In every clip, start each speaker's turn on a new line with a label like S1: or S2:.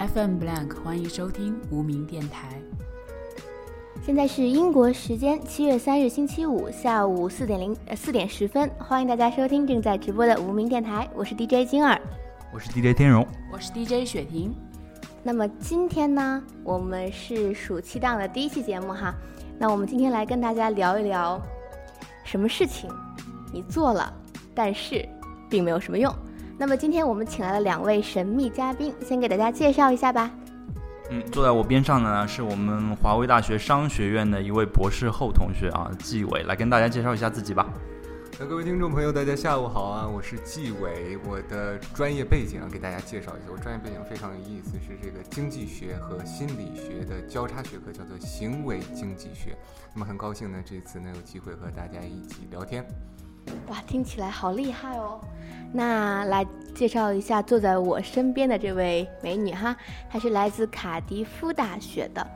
S1: FM Blank，欢迎收听无名电台。
S2: 现在是英国时间七月三日星期五下午四点零呃四点十分，欢迎大家收听正在直播的无名电台，我是 DJ 金儿，
S3: 我是 DJ 天荣，
S1: 我是 DJ 雪婷。
S2: 那么今天呢，我们是暑期档的第一期节目哈，那我们今天来跟大家聊一聊，什么事情你做了，但是并没有什么用。那么今天我们请来了两位神秘嘉宾，先给大家介绍一下吧。
S3: 嗯，坐在我边上的呢是我们华威大学商学院的一位博士后同学啊，纪伟，来跟大家介绍一下自己吧。
S4: 那各位听众朋友，大家下午好啊，我是纪伟，我的专业背景啊，给大家介绍一下，我专业背景非常有意思，是这个经济学和心理学的交叉学科，叫做行为经济学。那么很高兴呢，这次能有机会和大家一起聊天。
S2: 哇，听起来好厉害哦！那来介绍一下坐在我身边的这位美女哈，她是来自卡迪夫大学的。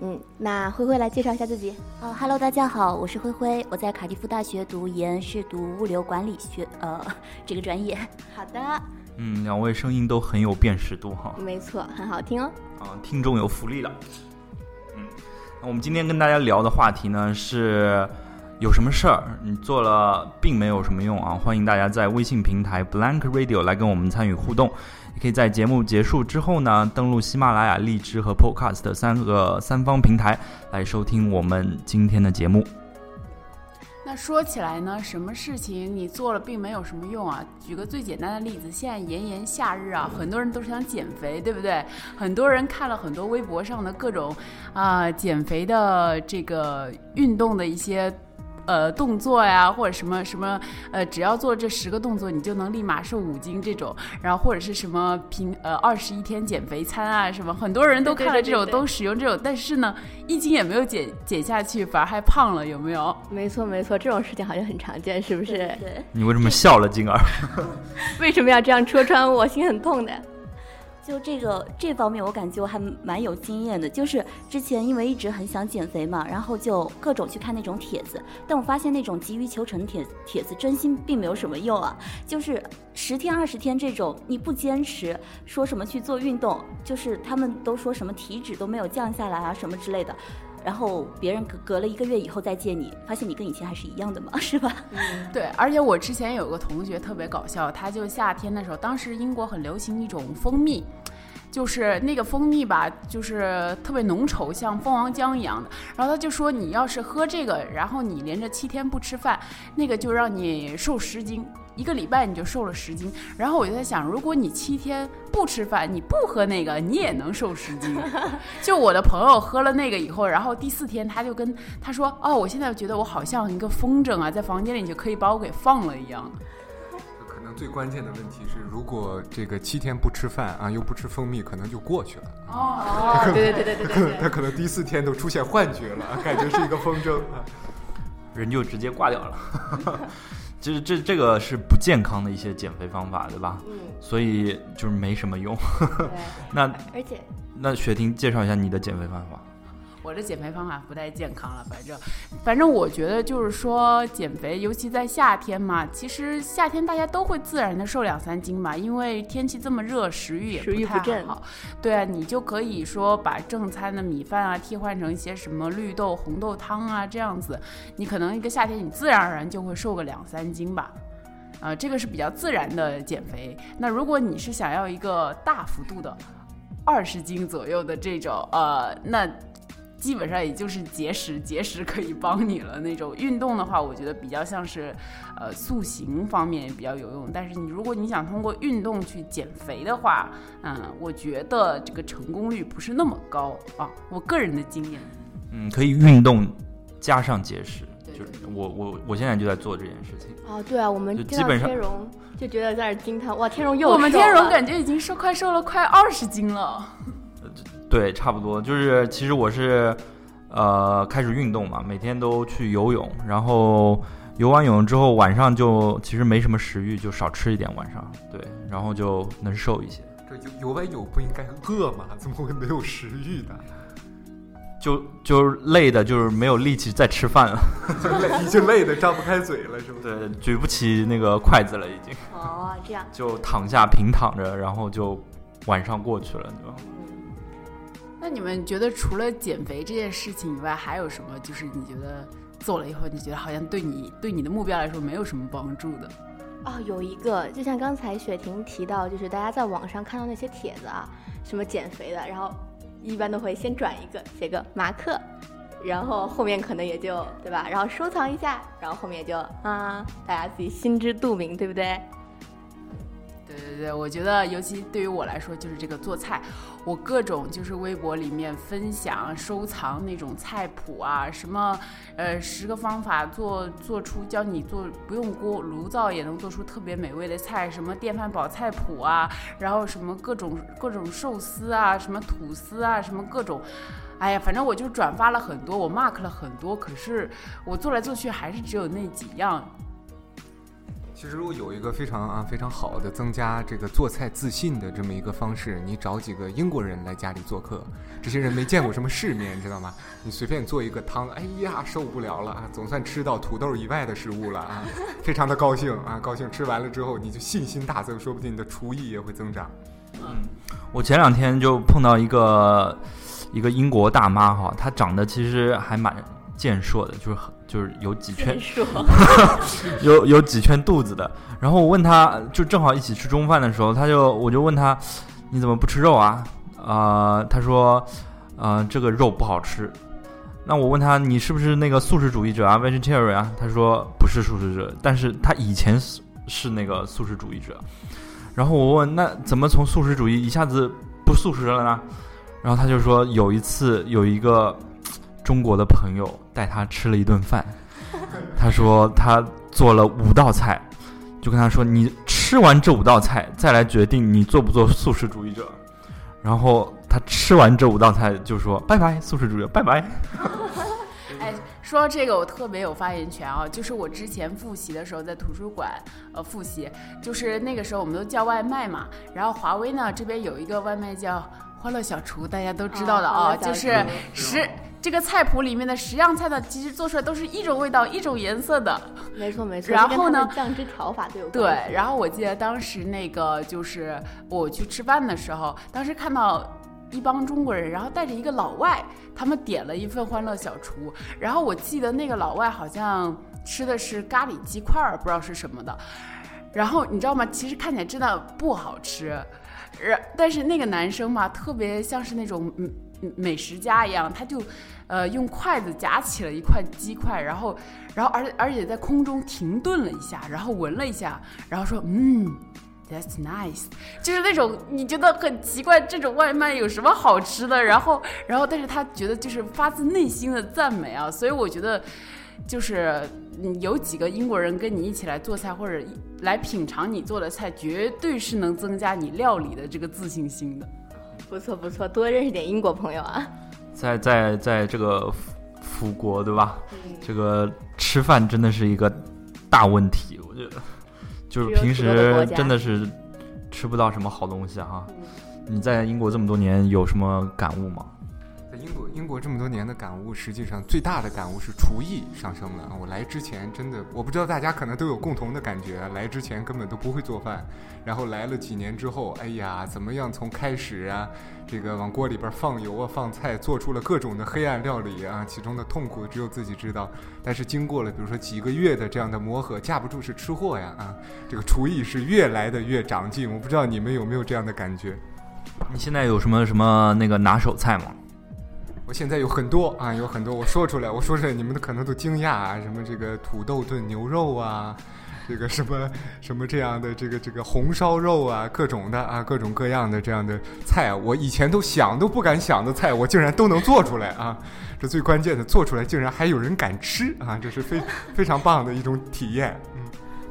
S2: 嗯，那灰灰来介绍一下自己。
S5: 哦哈喽，大家好，我是灰灰，我在卡迪夫大学读研，是读物流管理学，呃，这个专业。
S2: 好的。
S3: 嗯，两位声音都很有辨识度哈。
S2: 没错，很好听哦。
S3: 啊，听众有福利了。嗯，那我们今天跟大家聊的话题呢是。有什么事儿你做了并没有什么用啊！欢迎大家在微信平台 Blank Radio 来跟我们参与互动，也可以在节目结束之后呢，登录喜马拉雅、荔枝和 Podcast 三个三方平台来收听我们今天的节目。
S1: 那说起来呢，什么事情你做了并没有什么用啊？举个最简单的例子，现在炎炎夏日啊，很多人都是想减肥，对不对？很多人看了很多微博上的各种啊减肥的这个运动的一些。呃，动作呀，或者什么什么，呃，只要做这十个动作，你就能立马瘦五斤这种，然后或者是什么平呃二十一天减肥餐啊，什么很多人都看了这种，都使用这种，但是呢，一斤也没有减减下去，反而还胖了，有没有？
S2: 没错没错，这种事情好像很常见，是不是？
S5: 对。
S3: 你为什么笑了，金儿？
S2: 为什么要这样戳穿我？心很痛的。
S5: 就这个这方面，我感觉我还蛮有经验的。就是之前因为一直很想减肥嘛，然后就各种去看那种帖子，但我发现那种急于求成帖帖子，真心并没有什么用啊。就是十天二十天这种，你不坚持，说什么去做运动，就是他们都说什么体脂都没有降下来啊什么之类的，然后别人隔隔了一个月以后再见你，发现你跟以前还是一样的嘛，是吧？
S1: 对。而且我之前有个同学特别搞笑，他就夏天的时候，当时英国很流行一种蜂蜜。就是那个蜂蜜吧，就是特别浓稠，像蜂王浆一样的。然后他就说，你要是喝这个，然后你连着七天不吃饭，那个就让你瘦十斤，一个礼拜你就瘦了十斤。然后我就在想，如果你七天不吃饭，你不喝那个，你也能瘦十斤。就我的朋友喝了那个以后，然后第四天他就跟他说，哦，我现在觉得我好像一个风筝啊，在房间里就可以把我给放了一样。
S4: 可能最关键的问题是，如果这个七天不吃饭啊，又不吃蜂蜜，可能就过去了。
S2: 哦，对对对对对，
S4: 他可能第四天都出现幻觉了，感觉是一个风筝，
S3: 人就直接挂掉了。其实这这个是不健康的一些减肥方法，对吧？嗯。所以就是没什么用。那
S2: 而且，
S3: 那雪婷介绍一下你的减肥方法。
S1: 我的减肥方法不太健康了，反正，反正我觉得就是说减肥，尤其在夏天嘛，其实夏天大家都会自然的瘦两三斤嘛，因为天气这么热，食欲也不太好。对啊，你就可以说把正餐的米饭啊替换成一些什么绿豆、红豆汤啊这样子，你可能一个夏天你自然而然就会瘦个两三斤吧。啊，这个是比较自然的减肥。那如果你是想要一个大幅度的二十斤左右的这种，呃，那。基本上也就是节食，节食可以帮你了。那种运动的话，我觉得比较像是，呃，塑形方面比较有用。但是你如果你想通过运动去减肥的话，嗯，我觉得这个成功率不是那么高啊。我个人的经验，
S3: 嗯，可以运动加上节食，就是我我我现在就在做这件事情。
S2: 哦，对啊，我们基本上天荣就觉得在这惊叹，哇，天荣又
S1: 我们天荣感觉已经瘦快瘦了快二十斤了。
S3: 对，差不多就是，其实我是，呃，开始运动嘛，每天都去游泳，然后游完泳之后，晚上就其实没什么食欲，就少吃一点晚上，对，然后就能瘦一些。
S4: 这游游完泳不应该饿吗？怎么会没有食欲呢？
S3: 就就是累的，就是没有力气再吃饭了，
S4: 就累，已经累的张不开嘴了，是不
S3: 是？对，举不起那个筷子了，已经。
S2: 哦，这样。
S3: 就躺下平躺着，然后就晚上过去了，对吧？
S1: 那你们觉得除了减肥这件事情以外，还有什么？就是你觉得做了以后，你觉得好像对你对你的目标来说没有什么帮助的？
S2: 哦，有一个，就像刚才雪婷提到，就是大家在网上看到那些帖子啊，什么减肥的，然后一般都会先转一个，写个马克，然后后面可能也就对吧，然后收藏一下，然后后面就啊，大家自己心知肚明，对不对？
S1: 对对对，我觉得尤其对于我来说，就是这个做菜，我各种就是微博里面分享、收藏那种菜谱啊，什么呃十个方法做做出教你做不用锅炉灶也能做出特别美味的菜，什么电饭煲菜谱啊，然后什么各种各种寿司啊，什么吐司啊，什么各种。哎呀，反正我就转发了很多，我 mark 了很多，可是我做来做去还是只有那几样。
S4: 其实如果有一个非常啊非常好的增加这个做菜自信的这么一个方式，你找几个英国人来家里做客，这些人没见过什么世面，知道吗？你随便做一个汤，哎呀受不了了啊，总算吃到土豆以外的食物了啊，非常的高兴啊，高兴吃完了之后你就信心大增，说不定你的厨艺也会增长。
S3: 嗯，我前两天就碰到一个一个英国大妈哈，她长得其实还蛮健硕的，就是很就是有几圈，有有几圈肚子的。然后我问他，就正好一起吃中饭的时候，他就我就问他，你怎么不吃肉啊？啊、他说，啊，这个肉不好吃。那我问他，你是不是那个素食主义者啊，vegetarian 啊？他说不是素食者，但是他以前是是那个素食主义者。然后我问，那怎么从素食主义一下子不素食了呢？然后他就说，有一次有一个中国的朋友带他吃了一顿饭，他说他做了五道菜，就跟他说，你吃完这五道菜再来决定你做不做素食主义者。然后他吃完这五道菜就说拜拜，素食主义者，拜拜。
S1: 哎，说到这个，我特别有发言权啊！就是我之前复习的时候，在图书馆呃复习，就是那个时候我们都叫外卖嘛。然后华为呢这边有一个外卖叫“欢乐小厨”，大家都知道的啊，就是十这个菜谱里面的十样菜呢，其实做出来都是一种味道、一种颜色的。
S2: 没错没错。
S1: 然后呢
S2: 酱汁调法都有关
S1: 对，然后我记得当时那个就是我去吃饭的时候，当时看到一帮中国人，然后带着一个老外，他们点了一份欢乐小厨，然后我记得那个老外好像吃的是咖喱鸡块儿，不知道是什么的，然后你知道吗？其实看起来真的不好吃，然然但是那个男生嘛，特别像是那种嗯嗯美食家一样，他就呃用筷子夹起了一块鸡块，然后然后而而且在空中停顿了一下，然后闻了一下，然后说嗯。That's nice，就是那种你觉得很奇怪，这种外卖有什么好吃的？然后，然后，但是他觉得就是发自内心的赞美啊，所以我觉得，就是有几个英国人跟你一起来做菜，或者来品尝你做的菜，绝对是能增加你料理的这个自信心的。
S2: 不错不错，多认识点英国朋友啊。
S3: 在在在这个福福国，对吧？
S2: 嗯
S3: 这个吃饭真的是一个大问题，我觉得，就是平时真的是吃不到什么好东西哈。
S2: 嗯
S3: 你在英国这么多年有什么感悟吗？
S4: 英国，英国这么多年的感悟，实际上最大的感悟是厨艺上升了。我来之前真的，我不知道大家可能都有共同的感觉，来之前根本都不会做饭，然后来了几年之后，哎呀，怎么样从开始啊，这个往锅里边放油啊，放菜，做出了各种的黑暗料理啊，其中的痛苦只有自己知道。但是经过了比如说几个月的这样的磨合，架不住是吃货呀啊，这个厨艺是越来的越长进。我不知道你们有没有这样的感觉？
S3: 你现在有什么什么那个拿手菜吗？
S4: 我现在有很多啊，有很多，我说出来，我说出来，你们可能都惊讶啊，什么这个土豆炖牛肉啊，这个什么什么这样的这个这个红烧肉啊，各种的啊，各种各样的这样的菜，我以前都想都不敢想的菜，我竟然都能做出来啊！这最关键的，做出来竟然还有人敢吃啊，这是非非常棒的一种体验。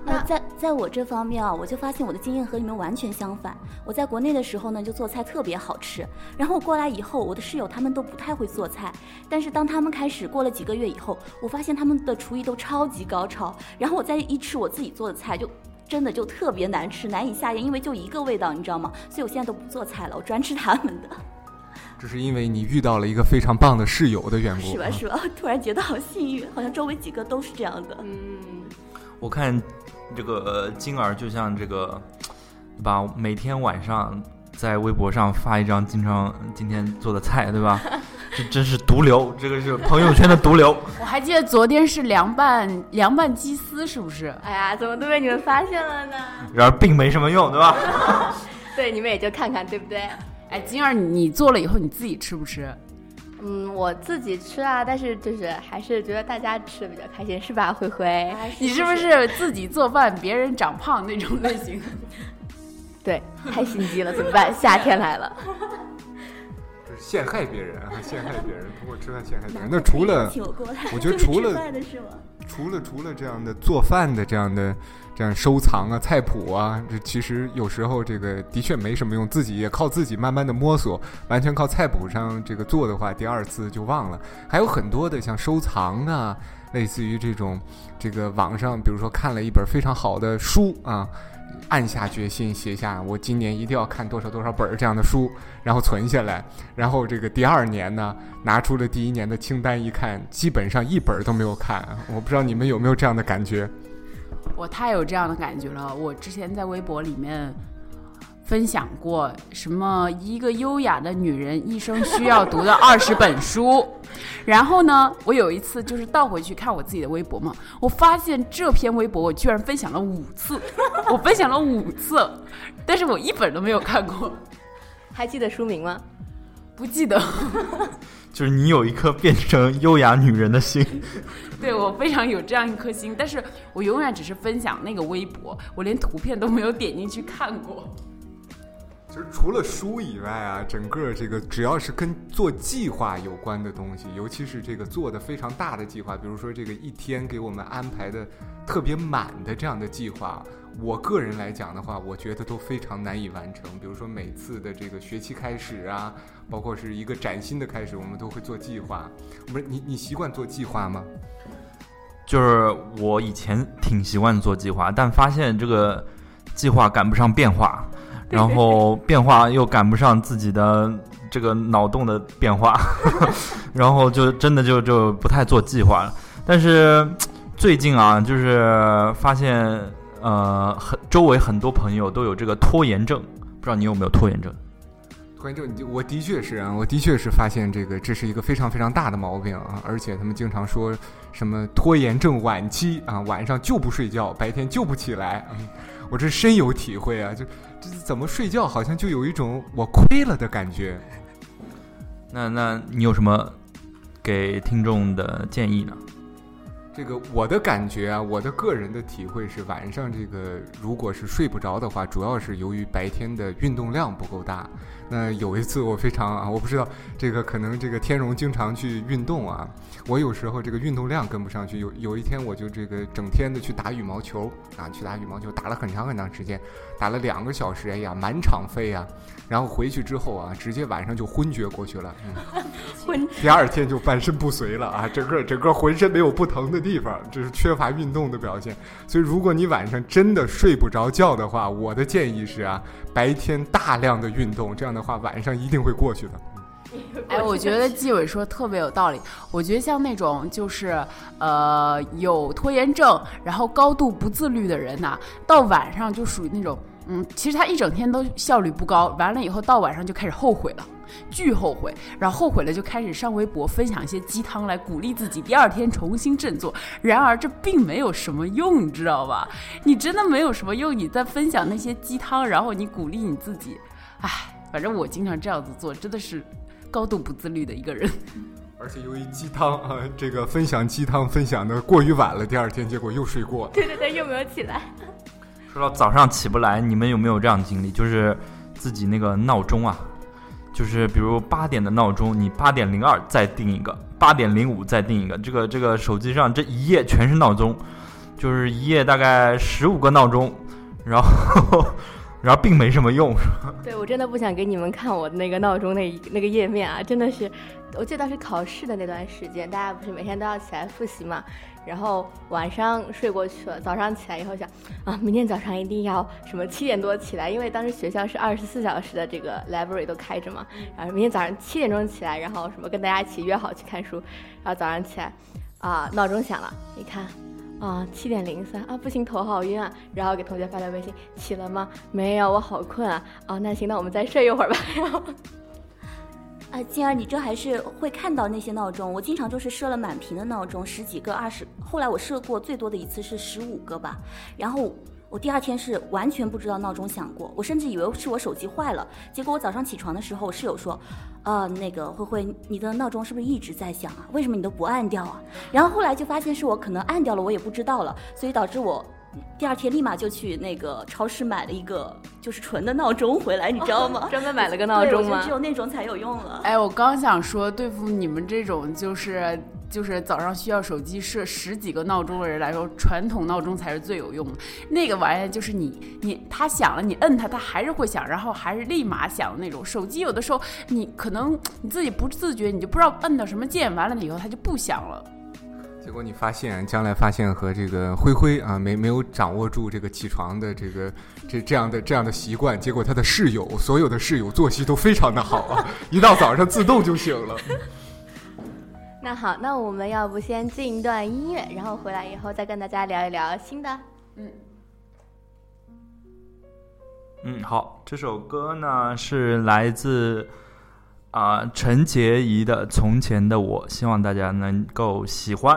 S4: 嗯，
S5: 那在在我这方面啊，我就发现我的经验和你们完全相反。我在国内的时候呢，就做菜特别好吃，然后我过来以后，我的室友他们都不太会做菜，但是当他们开始过了几个月以后，我发现他们的厨艺都超级高超，然后我再一吃我自己做的菜就。真的就特别难吃，难以下咽，因为就一个味道，你知道吗？所以我现在都不做菜了，我专吃他们的，
S4: 这是因为你遇到了一个非常棒的室友的缘故。
S5: 是吧？
S4: 啊
S5: 是吧？突然觉得好幸运，好像周围几个都是这样的。
S2: 嗯，
S3: 我看这个金儿就像这个，对吧？每天晚上在微博上发一张经常今天做的菜，对吧？这真是毒瘤，这个是朋友圈的毒瘤。
S1: 我还记得昨天是凉拌凉拌鸡丝，是不是？
S2: 哎呀，怎么都被你们发现了呢？
S3: 然而并没什么用，对吧？
S2: 对，你们也就看看，对不对？
S1: 哎，金儿，你做了以后你自己吃不吃？
S2: 嗯，我自己吃啊，但是就是还是觉得大家吃的比较开心，是吧，灰灰？
S1: 你是不是自己做饭别人长胖那种类型？
S2: 对，太心机了，怎么办？夏天来了，
S4: 就是陷害别人啊，陷害别人，通过吃饭陷害别人。那除了
S5: 我
S4: 觉得除了？除了除了这样的做饭的这样的这样收藏啊菜谱啊，这其实有时候这个的确没什么用，自己也靠自己慢慢的摸索，完全靠菜谱上这个做的话，第二次就忘了。还有很多的像收藏啊，类似于这种这个网上，比如说看了一本非常好的书啊。暗下决心写下我今年一定要看多少多少本这样的书，然后存下来，然后这个第二年呢，拿出了第一年的清单一看，基本上一本都没有看。我不知道你们有没有这样的感觉？
S1: 我太有这样的感觉了。我之前在微博里面分享过，什么一个优雅的女人一生需要读的二十本书。然后呢，我有一次就是倒回去看我自己的微博嘛，我发现这篇微博我居然分享了五次，我分享了五次，但是我一本都没有看过，
S2: 还记得书名吗？
S1: 不记得。
S3: 就是你有一颗变成优雅女人的心。
S1: 对我非常有这样一颗心，但是我永远只是分享那个微博，我连图片都没有点进去看过。
S4: 其实除了书以外啊，整个这个只要是跟做计划有关的东西，尤其是这个做的非常大的计划，比如说这个一天给我们安排的特别满的这样的计划，我个人来讲的话，我觉得都非常难以完成。比如说每次的这个学期开始啊，包括是一个崭新的开始，我们都会做计划。不是你你习惯做计划吗？
S3: 就是我以前挺习惯做计划，但发现这个计划赶不上变化，然后变化又赶不上自己的这个脑洞的变化，然后就真的就就不太做计划了。但是最近啊，就是发现呃，很周围很多朋友都有这个拖延症，不知道你有没有拖延症？
S4: 拖延症，你我的确是啊，我的确是发现这个这是一个非常非常大的毛病啊，而且他们经常说什么拖延症晚期啊，晚上就不睡觉，白天就不起来，嗯、我这深有体会啊，就这怎么睡觉好像就有一种我亏了的感觉。
S3: 那那你有什么给听众的建议呢？
S4: 这个我的感觉啊，我的个人的体会是，晚上这个如果是睡不着的话，主要是由于白天的运动量不够大。那有一次我非常啊，我不知道这个可能这个天荣经常去运动啊，我有时候这个运动量跟不上去。有有一天我就这个整天的去打羽毛球啊，去打羽毛球，打了很长很长时间，打了两个小时，哎呀，满场飞啊。然后回去之后啊，直接晚上就昏厥过去了，嗯、
S5: 昏
S4: 第二天就半身不遂了啊，整个整个浑身没有不疼的地方，这是缺乏运动的表现。所以如果你晚上真的睡不着觉的话，我的建议是啊，白天大量的运动，这样的话晚上一定会过去的。
S1: 哎，我觉得纪委说特别有道理。我觉得像那种就是呃有拖延症，然后高度不自律的人呐、到晚上就属于那种嗯，其实他一整天都效率不高，完了以后到晚上就开始后悔了。巨后悔，然后后悔了就开始上微博分享一些鸡汤来鼓励自己，第二天重新振作。然而这并没有什么用，你知道吧？你真的没有什么用，你在分享那些鸡汤，然后你鼓励你自己，唉，反正我经常这样子做，真的是高度不自律的一个人。
S4: 而且由于鸡汤啊，这个分享鸡汤分享的过于晚了，第二天结果又睡过了。
S2: 对对对，又没有起来。
S3: 说到早上起不来，你们有没有这样的经历？就是自己那个闹钟啊，就是比如八点的闹钟，你八点零二再定一个，八点零五再定一个，这个这个手机上这一页全是闹钟，就是一页大概十五个闹钟，然后然后并没什么用。
S2: 对我真的不想给你们看我那个闹钟那那个页面啊，真的是，我记得当时考试的那段时间，大家不是每天都要起来复习嘛，然后晚上睡过去了，早上起来以后想啊，明天早上一定要什么七点多起来，因为当时学校是二十四小时的这个 library 都开着嘛，然后明天早上七点钟起来，然后什么跟大家一起约好去看书，然后早上起来啊，闹钟响了，一看啊，七点零三啊，不行，头好晕啊。然后给同学发条微信，起了吗？没有，我好困啊。哦，那行，那我们再睡一会儿吧。然后，
S5: 啊，静儿，你这还是会看到那些闹钟。我经常就是设了满屏的闹钟，十几个、二十，后来我设过最多的一次是十五个吧。然后我第二天是完全不知道闹钟响过，我甚至以为是我手机坏了。结果我早上起床的时候，室友说。呃，那个慧慧，你的闹钟是不是一直在响啊？为什么你都不按掉啊？然后后来就发现是我可能按掉了，我也不知道了，所以导致我第二天立马就去那个超市买了一个就是纯的闹钟回来，你知道吗？
S2: 专门买了个闹钟吗？
S5: 只有那种才有用了。
S1: 哎，我刚想说对付你们这种就是。就是早上需要手机设十几个闹钟的人来说，传统闹钟才是最有用的。那个玩意儿就是你你它响了，你摁它，它还是会响，然后还是立马响的那种。手机有的时候你可能你自己不自觉，你就不知道摁到什么键，完了以后它就不响了。
S4: 结果你发现将来发现和这个灰灰啊没没有掌握住这个起床的这个这这样的这样的习惯，结果他的室友所有的室友作息都非常的好啊，一到早上自动就醒了。
S2: 那好，那我们要不先进一段音乐，然后回来以后再跟大家聊一聊新的。
S1: 嗯，
S3: 嗯，好，这首歌呢是来自啊陈洁仪的《从前的我》，希望大家能够喜欢。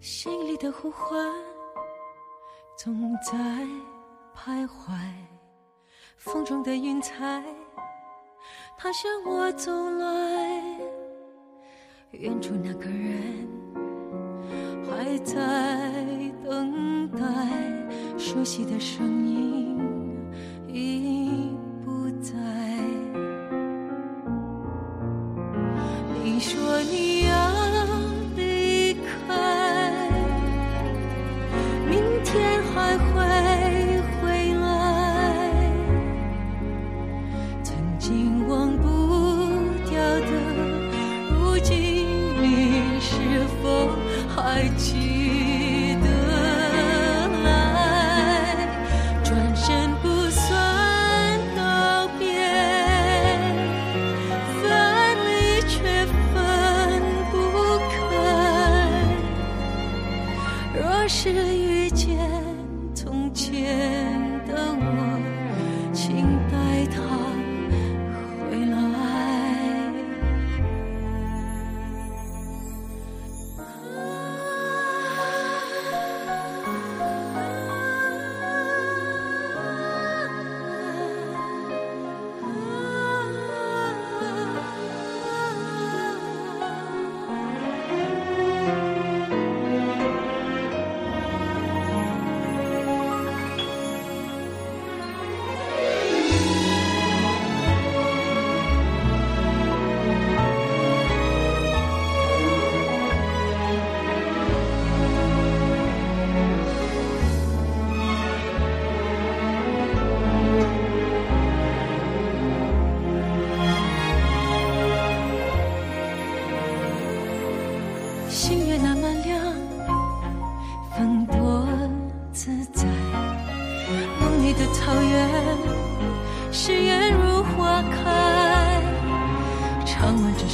S6: 心里的呼唤总在徘徊，风中的云彩。他向我走来，远处那个人还在等待，熟悉的声音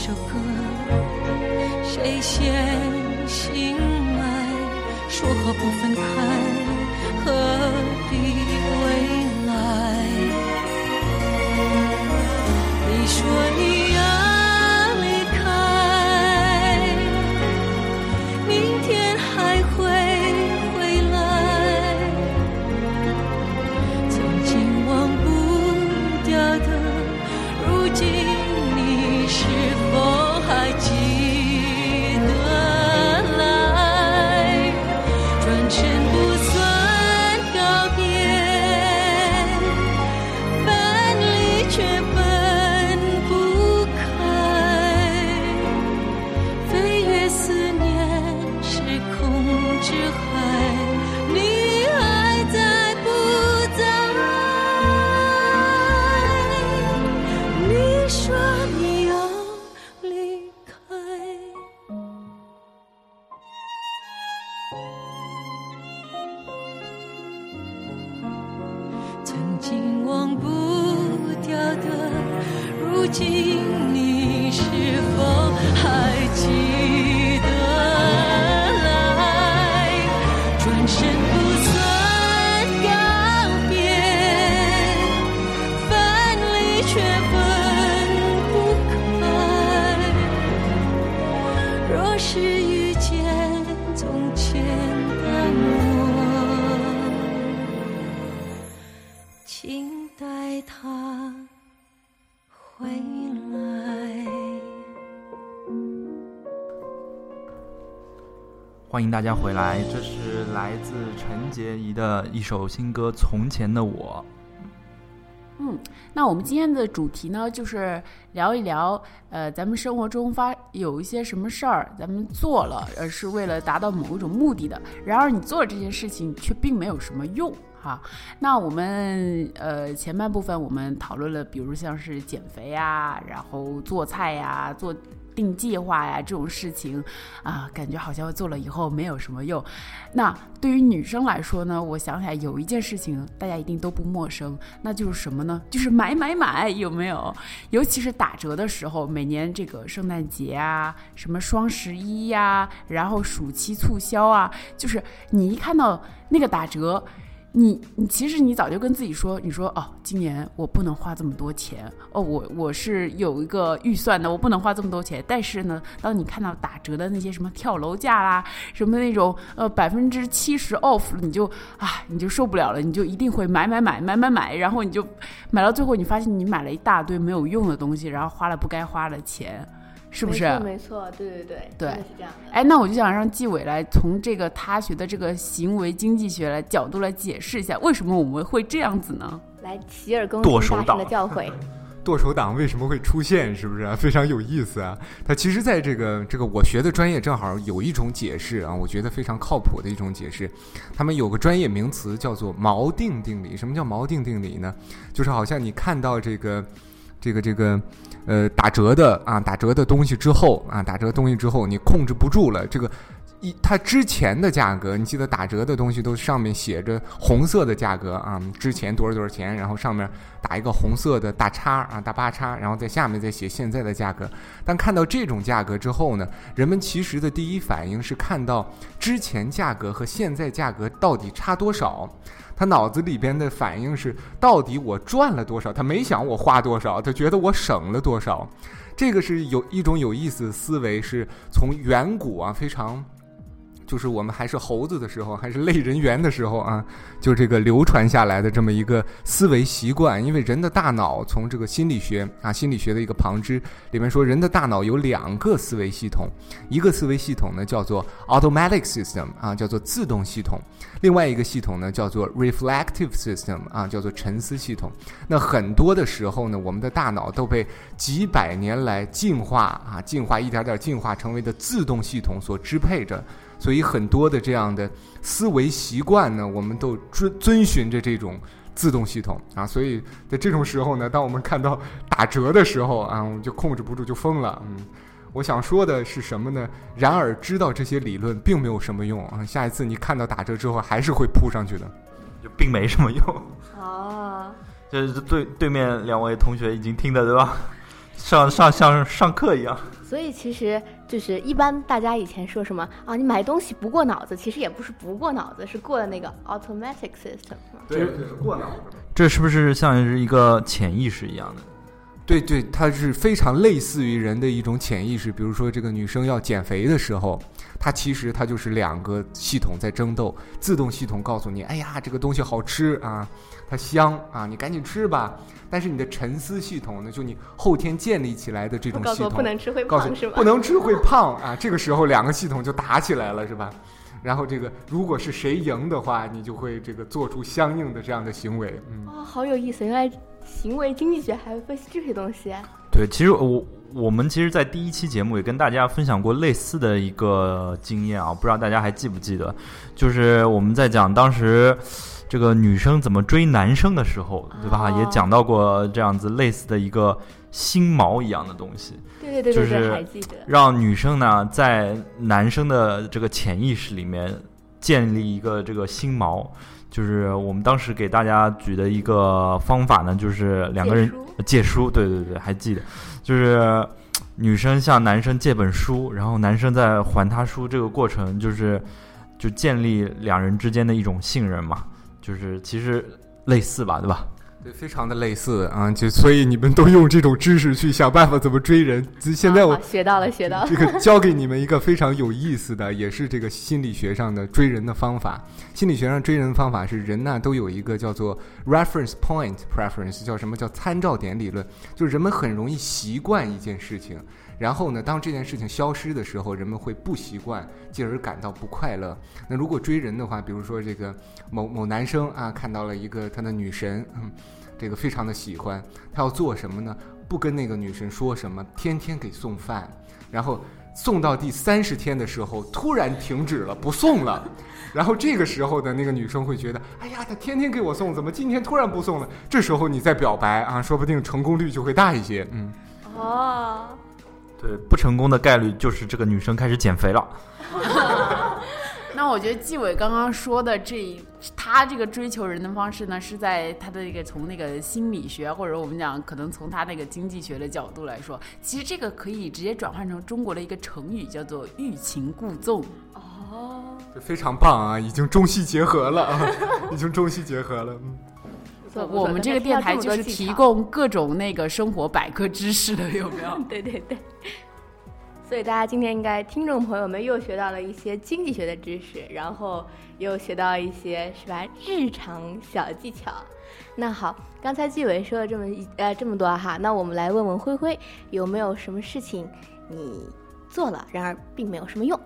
S6: 这歌谁先醒来说好不分开何必回来？你说你
S3: 欢迎大家回来，这是来自陈洁仪的一首新歌《从前的我》。
S1: 嗯，那我们今天的主题呢，就是聊一聊，呃，咱们生活中发有一些什么事儿，咱们做了，呃，是为了达到某一种目的的，然而你做了这件事情却并没有什么用。哈，那我们呃前半部分我们讨论了，比如像是减肥呀，然后做菜呀，做定计划呀这种事情，啊，感觉好像做了以后没有什么用。那对于女生来说呢，我想起来有一件事情大家一定都不陌生，那就是什么呢？就是买买买，有没有？尤其是打折的时候，每年这个圣诞节啊，什么双十一呀，然后暑期促销啊，就是你一看到那个打折。你你其实你早就跟自己说，你说哦，今年我不能花这么多钱哦，我我是有一个预算的，我不能花这么多钱。但是呢，当你看到打折的那些什么跳楼价啦，什么那种呃百分之七十 off，你就啊你就受不了了，你就一定会买买买买买买，然后你就买到最后，你发现你买了一大堆没有用的东西，然后花了不该花的钱。是不是？
S2: 没错，没错，对对对，
S1: 对，
S2: 是这样的。
S1: 哎，那我就想让纪委来从这个他学的这个行为经济学来角度来解释一下，为什么我们会这样子呢？
S2: 来，洗耳恭听大师的教诲。
S4: 剁手党为什么会出现？是不是非常有意思啊？它其实在这个这个我学的专业正好有一种解释啊，我觉得非常靠谱的一种解释。他们有个专业名词叫做锚定定理。什么叫锚定定理呢？就是好像你看到这个这个这个。呃，打折的啊，打折的东西之后啊，打折东西之后，你控制不住了。这个一，它之前的价格，你记得打折的东西都上面写着红色的价格啊，之前多少多少钱，然后上面打一个红色的大叉啊，大八叉，然后在下面再写现在的价格。但看到这种价格之后呢，人们其实的第一反应是看到之前价格和现在价格到底差多少。他脑子里边的反应是，到底我赚了多少？他没想我花多少，他觉得我省了多少。这个是有一种有意思的思维，是从远古啊非常。就是我们还是猴子的时候，还是类人猿的时候啊，就这个流传下来的这么一个思维习惯。因为人的大脑从这个心理学啊，心理学的一个旁支里面说，人的大脑有两个思维系统，一个思维系统呢叫做 automatic system 啊，叫做自动系统；另外一个系统呢叫做 reflective system 啊，叫做沉思系统。那很多的时候呢，我们的大脑都被几百年来进化啊，进化一点点进化成为的自动系统所支配着。所以很多的这样的思维习惯呢，我们都遵遵循着这种自动系统啊。所以在这种时候呢，当我们看到打折的时候啊，我们就控制不住就疯了。嗯，我想说的是什么呢？然而知道这些理论并没有什么用啊。下一次你看到打折之后，还是会扑上去的，
S3: 就并没什么用。
S2: 哦，
S3: 这是对对面两位同学已经听的对吧？上上像上课一样。
S2: 所以其实就是一般大家以前说什么啊，你买东西不过脑子，其实也不是不过脑子，是过了那个 automatic system。
S4: 对，是过脑子。
S3: 这是不是像是一个潜意识一样的？
S4: 对对，它是非常类似于人的一种潜意识。比如说，这个女生要减肥的时候，它其实它就是两个系统在争斗。自动系统告诉你，哎呀，这个东西好吃啊，它香啊，你赶紧吃吧。但是你的沉思系统呢？就你后天建立起来的这种系统，
S2: 不能吃会胖是吧？
S4: 不能吃会胖啊！这个时候两个系统就打起来了，是吧？然后这个如果是谁赢的话，你就会这个做出相应的这样的行为。嗯，
S2: 哇，好有意思！原来行为经济学还会分析这些东西。
S3: 对，其实我我们其实，在第一期节目也跟大家分享过类似的一个经验啊，不知道大家还记不记得？就是我们在讲当时。这个女生怎么追男生的时候，对吧？也讲到过这样子类似的一个心锚一样的东西。
S2: 对对对对对，还记得。
S3: 让女生呢，在男生的这个潜意识里面建立一个这个心锚，就是我们当时给大家举的一个方法呢，就是两个人借书。对对对，还记得，就是女生向男生借本书，然后男生在还他书这个过程，就是就建立两人之间的一种信任嘛。就是其实类似吧，对吧？
S4: 对，非常的类似啊，就所以你们都用这种知识去想办法怎么追人。现在我
S2: 好学到了，学到了。
S4: 这个教给你们一个非常有意思的，也是这个心理学上的追人的方法。心理学上追人的方法是人呢都有一个叫做 reference point preference，叫什么叫参照点理论，就是人们很容易习惯一件事情，然后呢，当这件事情消失的时候，人们会不习惯，进而感到不快乐。那如果追人的话，比如说这个某某男生啊，看到了一个他的女神，嗯，这个非常的喜欢，他要做什么呢？不跟那个女神说什么，天天给送饭，然后送到第三十天的时候，突然停止了，不送了。然后这个时候的那个女生会觉得，哎呀，他天天给我送，怎么今天突然不送了？这时候你再表白啊，说不定成功率就会大一些。嗯，
S2: 哦，
S3: 对，不成功的概率就是这个女生开始减肥了。
S1: 那我觉得纪委刚刚说的这一他这个追求人的方式呢，是在他的一个从那个心理学，或者我们讲可能从他那个经济学的角度来说，其实这个可以直接转换成中国的一个成语，叫做欲擒故纵。
S2: 哦，
S4: 这非常棒啊，已经中西结合了啊，已经中西结合了。
S2: 不错
S1: 我们这个电台就是提供各种那个生活百科知识的，有没有？
S2: 对对对。所以大家今天应该听众朋友们又学到了一些经济学的知识，然后又学到一些是吧日常小技巧。那好，刚才纪委说了这么一呃这么多哈，那我们来问问灰灰，有没有什么事情你做了，然而并没有什么用？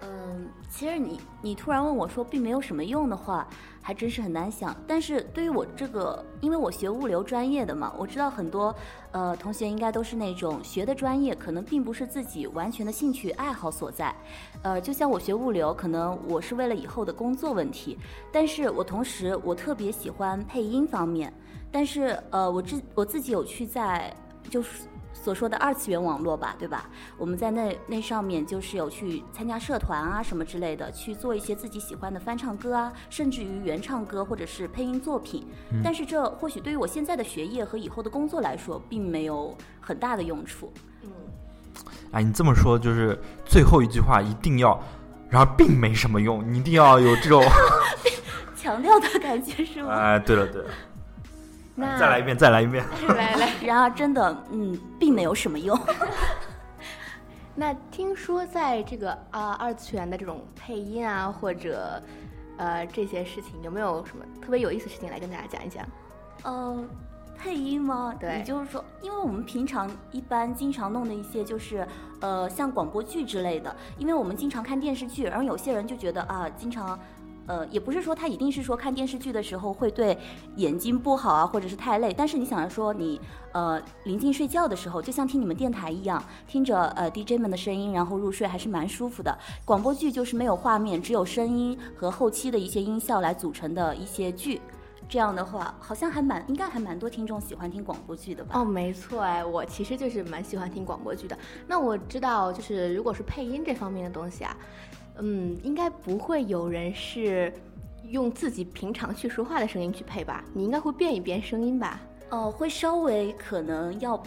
S5: 嗯，其实你你突然问我说并没有什么用的话，还真是很难想。但是对于我这个，因为我学物流专业的嘛，我知道很多呃同学应该都是那种学的专业，可能并不是自己完全的兴趣爱好所在。呃，就像我学物流，可能我是为了以后的工作问题，但是我同时我特别喜欢配音方面，但是呃，我自我自己有去在就是。所说的二次元网络吧，对吧？我们在那那上面就是有去参加社团啊什么之类的，去做一些自己喜欢的翻唱歌啊，甚至于原唱歌或者是配音作品。但是这或许对于我现在的学业和以后的工作来说，并没有很大的用处。
S3: 嗯哎，你这么说就是最后一句话一定要，然而并没什么用，你一定要有这种。
S5: 强调的感觉是吗？
S3: 哎，对了对了，
S2: 那
S3: 再来一遍，再来一遍。
S2: 来来，
S5: 然而真的，嗯，并没有什么用。
S2: 那听说在这个啊、二次元的这种配音啊，或者呃这些事情，有没有什么特别有意思的事情来跟大家讲一讲？
S5: 呃，配音吗？
S2: 对
S5: 也就是说，因为我们平常一般经常弄的一些就是呃像广播剧之类的，因为我们经常看电视剧，然后有些人就觉得啊，经常。呃，也不是说他一定是说看电视剧的时候会对眼睛不好啊，或者是太累。但是你想着说你呃临近睡觉的时候，就像听你们电台一样，听着呃 DJ 们的声音，然后入睡还是蛮舒服的。广播剧就是没有画面，只有声音和后期的一些音效来组成的一些剧。这样的话，好像还蛮应该还蛮多听众喜欢听广播剧的吧？
S2: 哦，没错哎，我其实就是蛮喜欢听广播剧的。那我知道，就是如果是配音这方面的东西啊，嗯，应该不会有人是用自己平常去说话的声音去配吧？你应该会变一变声音吧？
S5: 哦，会稍微可能要，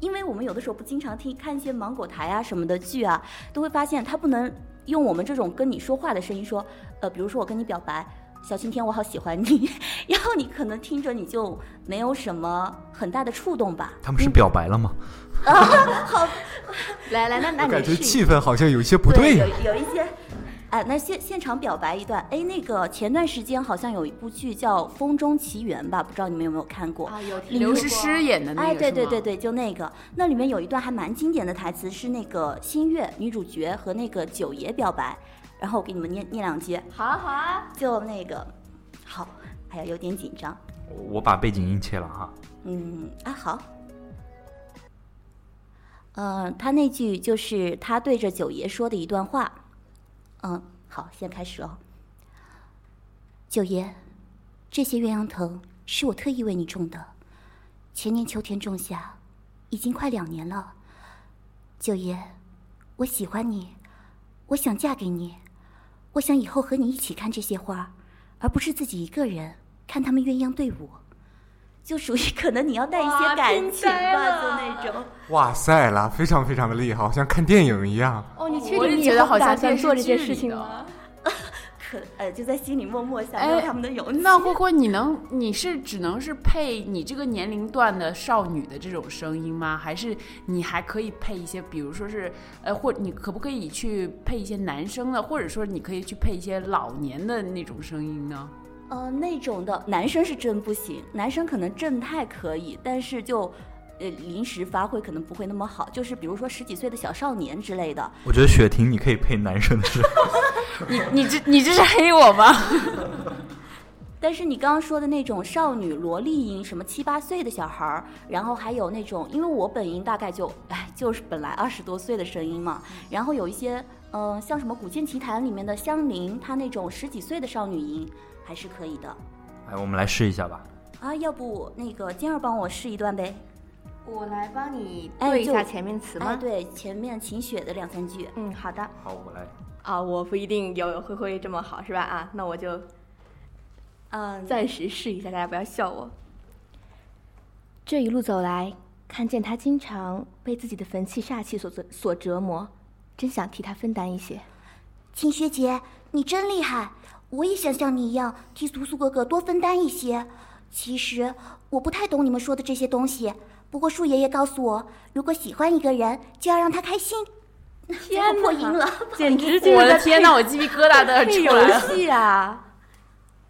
S5: 因为我们有的时候不经常听看一些芒果台啊什么的剧啊，都会发现他不能用我们这种跟你说话的声音说，呃，比如说我跟你表白。小晴天，我好喜欢你，然后你可能听着你就没有什么很大的触动吧。
S3: 他们是表白了吗？
S2: 啊，好来来，那那
S4: 我感觉
S2: 你
S4: 气氛好像有一些不对。呀、
S5: 有有一些，哎，那现现场表白一段，哎，那个前段时间好像有一部剧叫《风中奇缘》吧，不知道你们有没有看过？
S2: 啊，有
S5: 里面
S1: 刘诗诗演的那个，
S5: 哎，对对对对，就那个，那里面有一段还蛮经典的台词，是那个新月女主角和那个九爷表白，然后我给你们念念两句，
S2: 好啊好啊，
S5: 就那个，好，哎呀，有点紧张，
S3: 我把背景音切了哈。
S5: 嗯啊好，嗯、他那句就是他对着九爷说的一段话，嗯，好，先开始哦。九爷，这些鸳鸯藤是我特意为你种的，前年秋天种下，已经快两年了。九爷，我喜欢你，我想嫁给你，我想以后和你一起看这些花，而不是自己一个人看他们鸳鸯对舞。就属于可能你要带一些感情吧，
S2: 呆了
S5: 就那种。
S4: 哇塞啦，非常非常的厉害，好像看电影一样。
S2: 哦，你确定你
S1: 觉得好
S2: 后打算
S1: 像在
S2: 做这件事情吗？
S5: 可呃就在心里默默想，
S1: 哎
S5: 没有他们的勇气。
S1: 那灰灰，你能你是只能是配你这个年龄段的少女的这种声音吗？还是你还可以配一些，比如说是呃，或你可不可以去配一些男生的，或者说你可以去配一些老年的那种声音呢？
S5: 呃，那种的男生是真不行，男生可能正太可以，但是就。呃，临时发挥可能不会那么好，就是比如说十几岁的小少年之类的，
S3: 我觉得雪婷你可以配男生的声，
S1: 你你这你这是黑我吗？
S5: 但是你刚刚说的那种少女萝莉音，什么七八岁的小孩儿，然后还有那种，因为我本音大概就，哎，就是本来二十多岁的声音嘛，然后有一些，嗯、像什么《古剑奇谭》里面的香菱，她那种十几岁的少女音还是可以的。
S3: 哎，我们来试一下吧。
S5: 啊，要不那个金儿帮我试一段呗？
S2: 我来帮你
S5: 哎就
S2: 对一下前面词吗？
S5: 哎，对，前面秦雪的两三句。
S2: 嗯，好的。
S3: 好，我来。
S2: 啊，我不一定有灰灰这么好，是吧？啊，那我就
S5: 嗯，
S2: 暂时试一下，大家不要笑我。这一路走来，看见他经常被自己的坟气煞气所折所折磨，真想替他分担一些。
S7: 秦雪姐，你真厉害！我也想像你一样替苏苏哥哥多分担一些。其实我不太懂你们说的这些东西，不过树爷爷告诉我，如果喜欢一个人，就要让他开心。最后 破音了，
S2: 简直就是
S1: 我的
S2: 在
S1: 天呐，我鸡皮疙瘩都要
S2: 配游
S1: 出来了。
S2: 戏啊！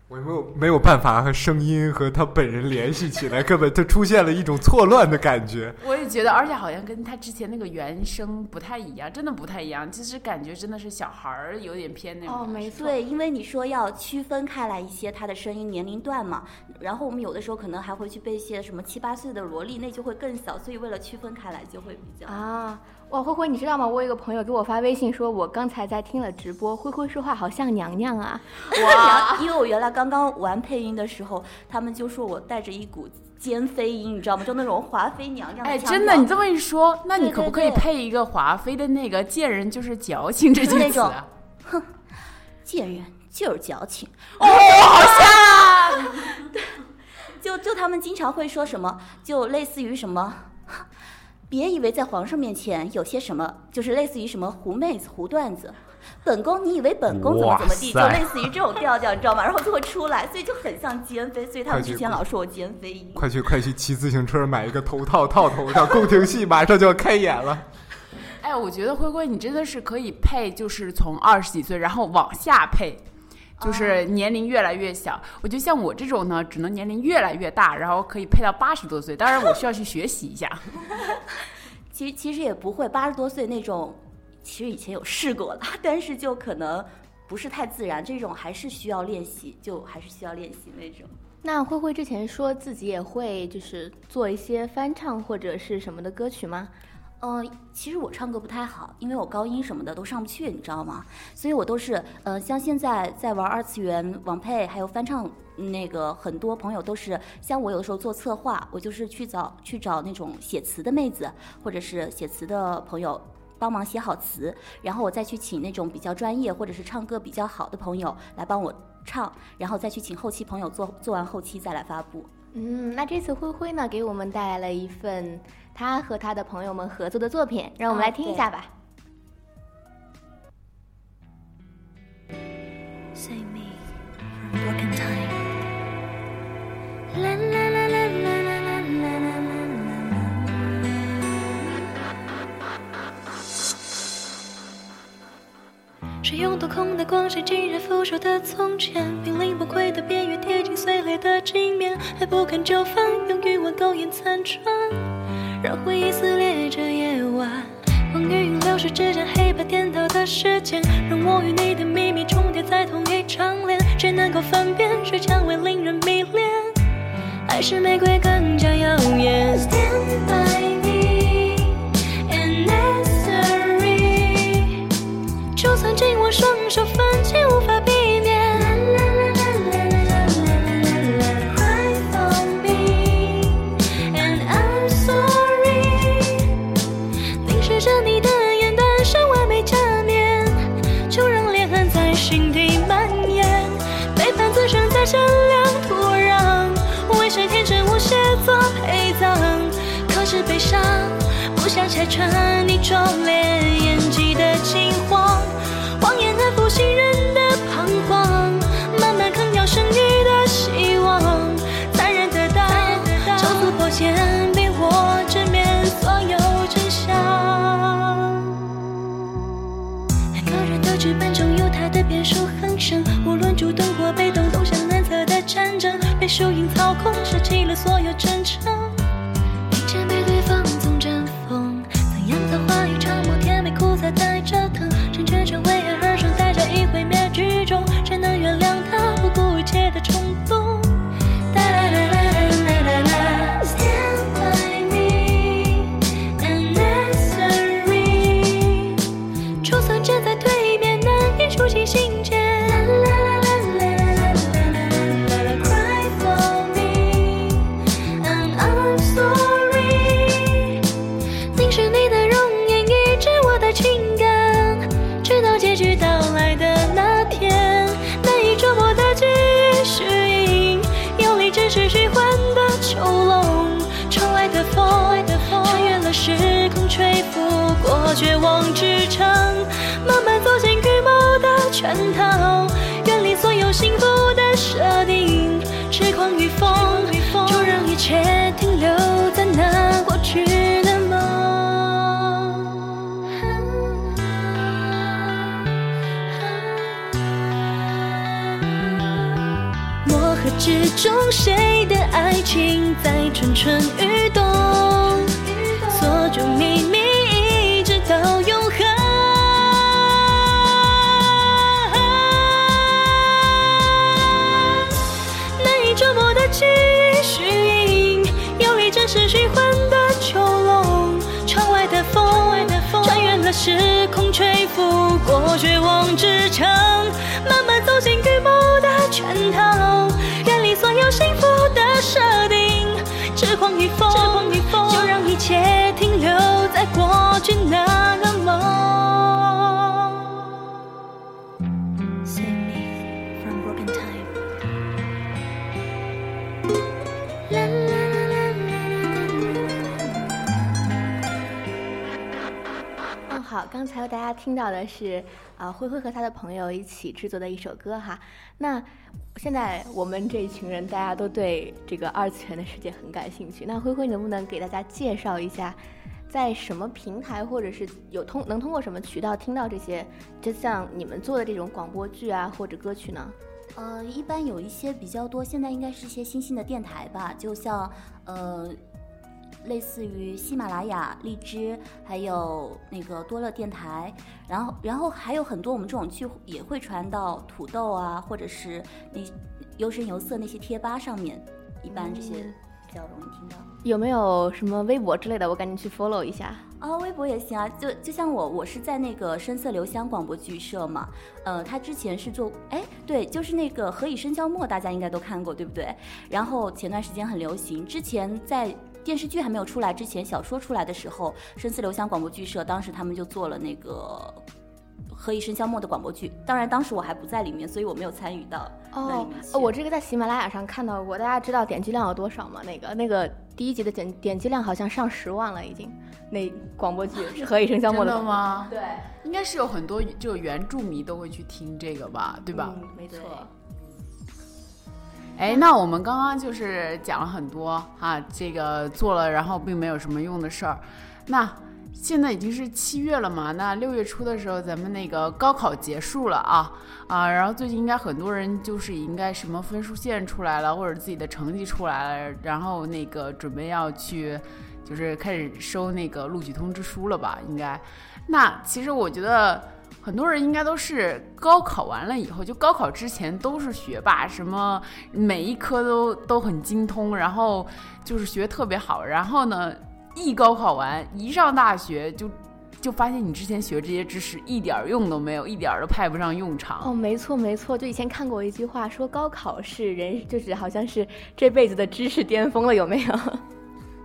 S4: 我没有没有办法和声音和他本人联系起来，根本就出现了一种错乱的感觉。
S1: 我也觉得，而且好像跟他之前那个原声不太一样，真的不太一样。其实感觉真的是小孩儿有点偏那种。
S2: 哦，没错。
S5: 对，因为你说要区分开来一些他的声音年龄段嘛，然后我们有的时候可能还会去背一些什么七八岁的萝莉，那就会更小，所以为了区分开来就会比较。
S2: 啊，哇，灰灰，你知道吗？我有一个朋友给我发微信说，我刚才在听了直播，灰灰说话好像娘娘啊。
S5: 哇！因为我原来刚刚玩配音的时候，他们就说我带着一股尖飞音，你知道吗？就那种华妃娘娘
S1: 哎，真的，你这么一说，那你可不可以
S5: 对对
S1: 配一个华妃的那个“贱人就是矫情”这句
S5: 那种
S1: 词啊？
S5: 贱人就是矫情。
S1: 哦，好像啊！
S5: 就就他们经常会说什么，就类似于什么，别以为在皇上面前有些什么，就是类似于什么狐妹子、狐段子。本宫，你以为本宫怎么怎么地，就类似于这种调调，你知道吗？然后就会出来，所以就很像奸妃，所以他们之前老说我奸妃音。
S4: 快去快去骑自行车买一个头套套头上，宫廷戏马上就要开演了。
S1: 哎，我觉得灰灰你真的是可以配，就是从二十几岁然后往下配。就是年龄越来越小，我觉得像我这种呢，只能年龄越来越大，然后可以配到八十多岁。当然，我需要去学习一下。
S5: 其实其实也不会八十多岁那种，其实以前有试过了，但是就可能不是太自然，这种还是需要练习，就还是需要练习那种。
S2: 那灰灰之前说自己也会就是做一些翻唱或者是什么的歌曲吗？
S5: 嗯、其实我唱歌不太好，因为我高音什么的都上不去，你知道吗？所以我都是，呃，像现在在玩二次元网配，还有翻唱，那个很多朋友都是，像我有的时候做策划，我就是去找去找那种写词的妹子，或者是写词的朋友。帮忙写好词，然后我再去请那种比较专业或者是唱歌比较好的朋友来帮我唱，然后再去请后期朋友做做完后期再来发布。
S2: 嗯，那这次灰灰呢给我们带来了一份他和他的朋友们合作的作品，让我们
S5: 啊
S2: 来听一下吧。
S6: 谁用多空的光线浸染腐朽的从前？濒临崩溃的边缘，贴近碎裂的镜面，还不肯就范，用余温勾引残喘，让回忆撕裂这夜晚。光与云流逝之间，黑白颠倒的时间，让我与你的秘密重叠在同一张脸。谁能够分辨谁蔷薇令人迷恋，还是玫瑰更加耀眼
S7: Stand by
S6: 拆穿你拙劣演
S7: 技的惊慌，谎言
S6: 安抚信任的彷徨，慢慢啃掉剩余的希望，残忍的当，丑陋破茧，逼我直面所有真相。两个人的剧本中有他的变数横生，无论主动或被动，都像难测的战争，被输赢操控，舍弃了所。成全在蠢蠢欲
S2: 刚才大家听到的是啊、灰灰和他的朋友一起制作的一首歌哈。那现在我们这一群人，大家都对这个二次元的世界很感兴趣。那灰灰能不能给大家介绍一下，在什么平台或者是有通能通过什么渠道听到这些，就像你们做的这种广播剧啊或者歌曲呢？
S5: 呃，一般有一些比较多，现在应该是一些新兴的电台吧，就像呃，类似于喜马拉雅、荔枝，还有那个多乐电台，然后然后还有很多我们这种剧也会传到土豆啊，或者是那优声优色那些贴吧上面，一般这些比较容易听到。
S2: 有没有什么微博之类的？我赶紧去 follow 一下。
S5: 啊、微博也行啊，就就像我，我是在那个深色留香广播剧社嘛，呃，他之前是做，哎，对，就是那个《何以笙箫默》，大家应该都看过，对不对？然后前段时间很流行，之前在电视剧还没有出来之前，小说出来的时候，深思留香广播剧社当时他们就做了那个《何以笙箫默》的广播剧，当然当时我还不在里面，所以我没有参与到那里
S2: 哦我这个在喜马拉雅上看到过，大家知道点击量有多少吗？那个那个第一集的点点击量好像上十万了，已经。那广播剧是《何以笙箫默》
S1: 的吗？
S2: 对，
S1: 应该是有很多就原著迷都会去听这个吧，对吧？
S2: 嗯，没错。
S1: 哎，那我们刚刚就是讲了很多啊，这个做了然后并没有什么用的事儿。那现在已经是七月了嘛，那六月初的时候咱们那个高考结束了啊啊，然后最近应该很多人就是应该什么分数线出来了，或者自己的成绩出来了，然后那个准备要去就是开始收那个录取通知书了吧？应该。那其实我觉得。很多人应该都是高考完了以后，就高考之前都是学霸，什么每一科都都很精通，然后就是学特别好。然后呢，一高考完，一上大学就就发现你之前学这些知识一点用都没有，一点都派不上用场。
S2: 哦，没错没错，就以前看过一句话，说高考是人，就是好像是这辈子的知识巅峰了，有没有？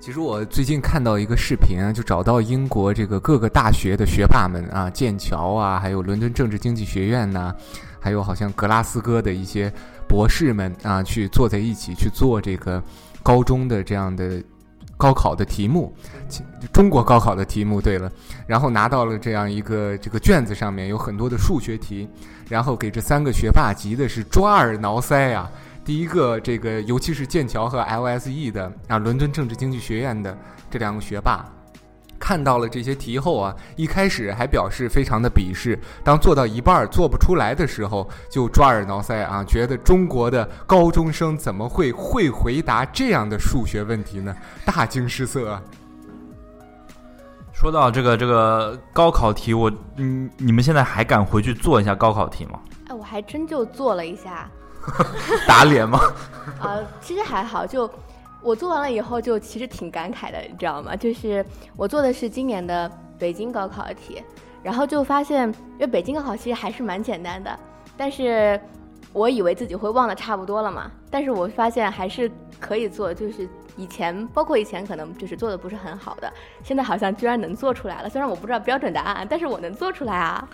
S4: 其实我最近看到一个视频啊，就找到英国这个各个大学的学霸们啊，剑桥啊，还有伦敦政治经济学院呐、还有好像格拉斯哥的一些博士们啊，去坐在一起去做这个高中的这样的高考的题目，中国高考的题目。对了，然后拿到了这样一个这个卷子，上面有很多的数学题，然后给这三个学霸急的是抓耳挠腮啊。第一个，这个尤其是剑桥和 LSE 的啊，伦敦政治经济学院的这两个学霸，看到了这些题后啊，一开始还表示非常的鄙视，当做到一半儿做不出来的时候，就抓耳挠腮啊，觉得中国的高中生怎么会会回答这样的数学问题呢？大惊失色啊！
S3: 说到这个这个高考题，我嗯，你们现在还敢回去做一下高考题吗？
S2: 哎，我还真就做了一下，
S3: 打脸吗？
S2: 啊、其实还好，就我做完了以后，就其实挺感慨的，你知道吗？就是我做的是今年的北京高考的题，然后就发现，因为北京高考其实还是蛮简单的，但是我以为自己会忘得差不多了嘛，但是我发现还是可以做，就是以前包括以前可能就是做的不是很好的，现在好像居然能做出来了。虽然我不知道标准答案，但是我能做出来啊，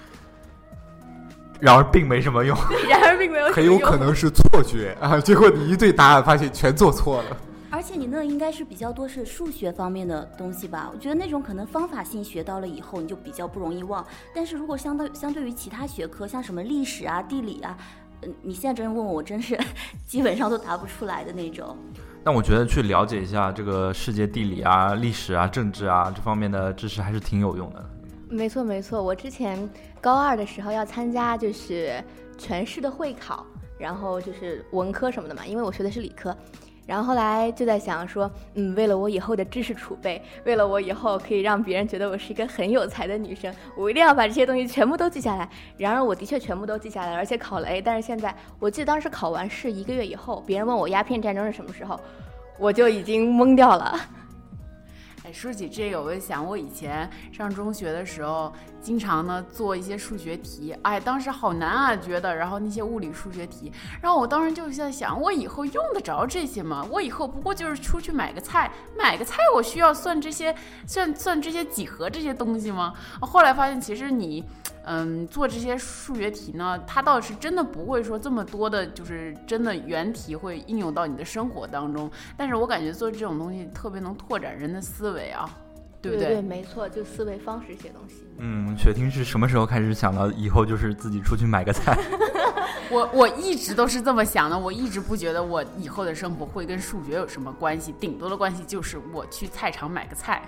S3: 然而并没什么用。
S2: 然而并没有什么
S4: 很有
S2: 用
S4: 可能是错觉啊！结果你一对答案，发现全做错了。
S5: 而且你那应该是比较多是数学方面的东西吧？我觉得那种可能方法性学到了以后，你就比较不容易忘。但是如果相对相对于其他学科，像什么历史啊、地理啊，嗯，你现在真问我，我真是 基本上都答不出来的那种。
S3: 但我觉得去了解一下这个世界地理啊、历史啊、政治啊这方面的知识还是挺有用的。
S2: 没错没错，我之前高二的时候要参加就是全市的会考，然后就是文科什么的嘛，因为我学的是理科。然后后来就在想说，嗯，为了我以后的知识储备，为了我以后可以让别人觉得我是一个很有才的女生，我一定要把这些东西全部都记下来。然而我的确全部都记下来了，而且考了 A。但是现在我记得当时考完试一个月以后，别人问我鸦片战争是什么时候，我就已经懵掉了。
S1: 哎，说起这个，我就想我以前上中学的时候，经常呢做一些数学题，哎，当时好难啊，觉得，然后那些物理数学题，然后我当时就在想，我以后用得着这些吗？我以后不过就是出去买个菜，买个菜我需要算这些，算算这些几何这些东西吗？后来发现其实你。嗯，做这些数学题呢，它倒是真的不会说这么多的，就是真的原题会应用到你的生活当中。但是我感觉做这种东西特别能拓展人的思维啊，对不
S2: 对对，没错，就思维方式这些东西。
S3: 嗯，雪婷是什么时候开始想到以后就是自己出去买个菜？
S1: 我我一直都是这么想的，我一直不觉得我以后的生活会跟数学有什么关系，顶多的关系就是我去菜场买个菜。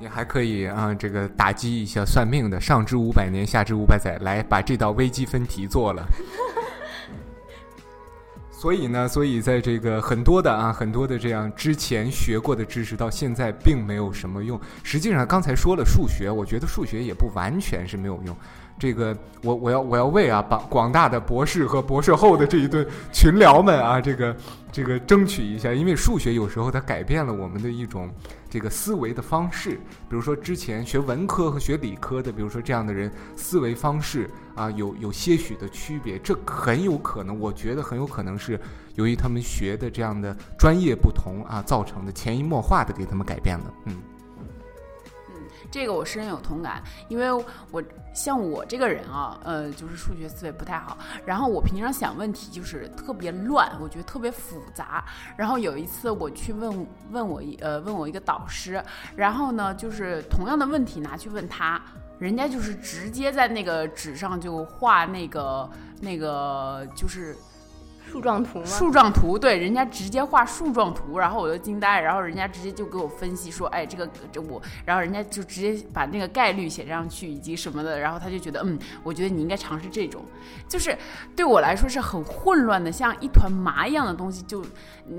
S4: 你还可以啊，这个打击一下算命的，上知五百年，下知五百载，来把这道微积分题做了。所以呢，所以在这个很多的啊，很多的这样之前学过的知识，到现在并没有什么用。实际上，刚才说了数学，我觉得数学也不完全是没有用。这个，我我要我要为啊，广广大的博士和博士后的这一顿群聊们啊，这个这个争取一下，因为数学有时候它改变了我们的一种这个思维的方式。比如说之前学文科和学理科的，比如说这样的人思维方式啊，有有些许的区别。这很有可能，我觉得很有可能是由于他们学的这样的专业不同啊造成的，潜移默化的给他们改变了。嗯。
S1: 这个我深有同感，因为我像我这个人啊，呃，就是数学思维不太好，然后我平常想问题就是特别乱，我觉得特别复杂。然后有一次我去问问我一呃问我一个导师，然后呢就是同样的问题拿去问他，人家就是直接在那个纸上就画那个那个就是。
S2: 树状图吗？
S1: 树状图，对，人家直接画树状图，然后我就惊呆，然后人家直接就给我分析说，哎，这个这我，然后人家就直接把那个概率写上去以及什么的，然后他就觉得，嗯，我觉得你应该尝试这种，就是对我来说是很混乱的，像一团麻一样的东西，就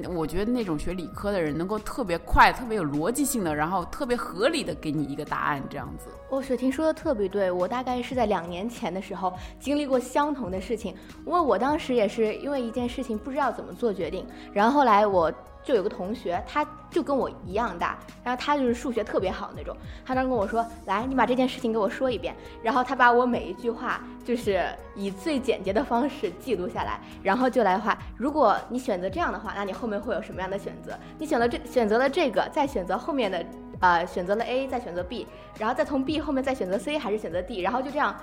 S1: 我觉得那种学理科的人能够特别快、特别有逻辑性的，然后特别合理的给你一个答案，这样子。
S2: 哦，雪婷说的特别对，我大概是在两年前的时候经历过相同的事情，因为我当时也是因为一件事情不知道怎么做决定，然后后来我就有个同学，他就跟我一样大，然后他就是数学特别好那种，他当时跟我说，来，你把这件事情给我说一遍，然后他把我每一句话就是以最简洁的方式记录下来，然后就来画，如果你选择这样的话，那你后面会有什么样的选择？你选择这选择了这个，再选择后面的。呃，选择了 A，再选择 B，然后再从 B 后面再选择 C 还是选择 D，然后就这样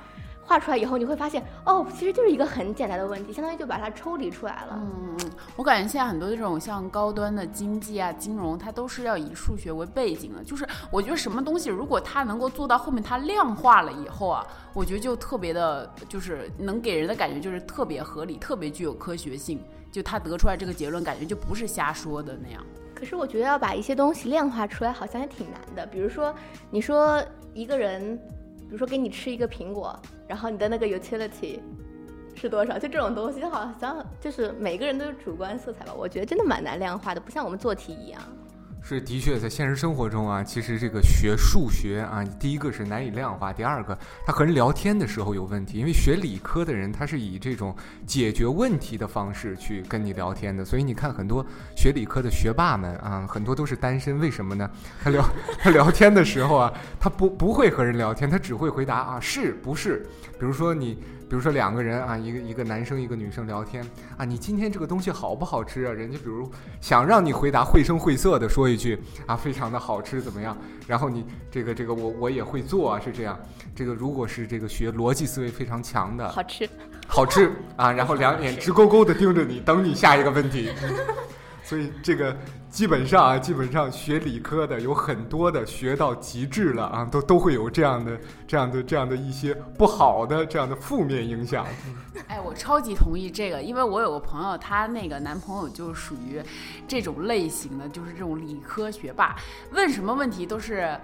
S2: 画出来以后，你会发现，哦，其实就是一个很简单的问题，相当于就把它抽离出来了。
S1: 嗯嗯嗯，我感觉现在很多这种像高端的经济啊、金融，它都是要以数学为背景的。就是我觉得什么东西，如果它能够做到后面它量化了以后啊，我觉得就特别的，就是能给人的感觉就是特别合理，特别具有科学性。就他得出来这个结论，感觉就不是瞎说的那样。
S2: 可是我觉得要把一些东西量化出来，好像还挺难的。比如说，你说一个人，比如说给你吃一个苹果，然后你的那个 utility 是多少？就这种东西，好像就是每个人都有主观色彩吧。我觉得真的蛮难量化的，不像我们做题一样。
S4: 是的确，在现实生活中啊，其实这个学数学啊，第一个是难以量化，第二个他和人聊天的时候有问题，因为学理科的人他是以这种解决问题的方式去跟你聊天的，所以你看很多学理科的学霸们啊，很多都是单身，为什么呢？他聊他聊天的时候啊，他不不会和人聊天，他只会回答啊是不是？比如说你。比如说两个人啊，一个一个男生一个女生聊天啊，你今天这个东西好不好吃啊？人家比如想让你回答绘声绘色的说一句啊，非常的好吃怎么样？然后你这个这个我我也会做啊，是这样。这个如果是这个学逻辑思维非常强的，
S2: 好吃，
S4: 好吃啊，然后两眼直勾勾的盯着你，等你下一个问题。所以这个基本上啊，基本上学理科的有很多的学到极致了啊，都都会有这样的、这样的、这样的一些不好的这样的负面影响。
S1: 哎，我超级同意这个，因为我有个朋友，她那个男朋友就属于这种类型的，就是这种理科学霸，问什么问题都是。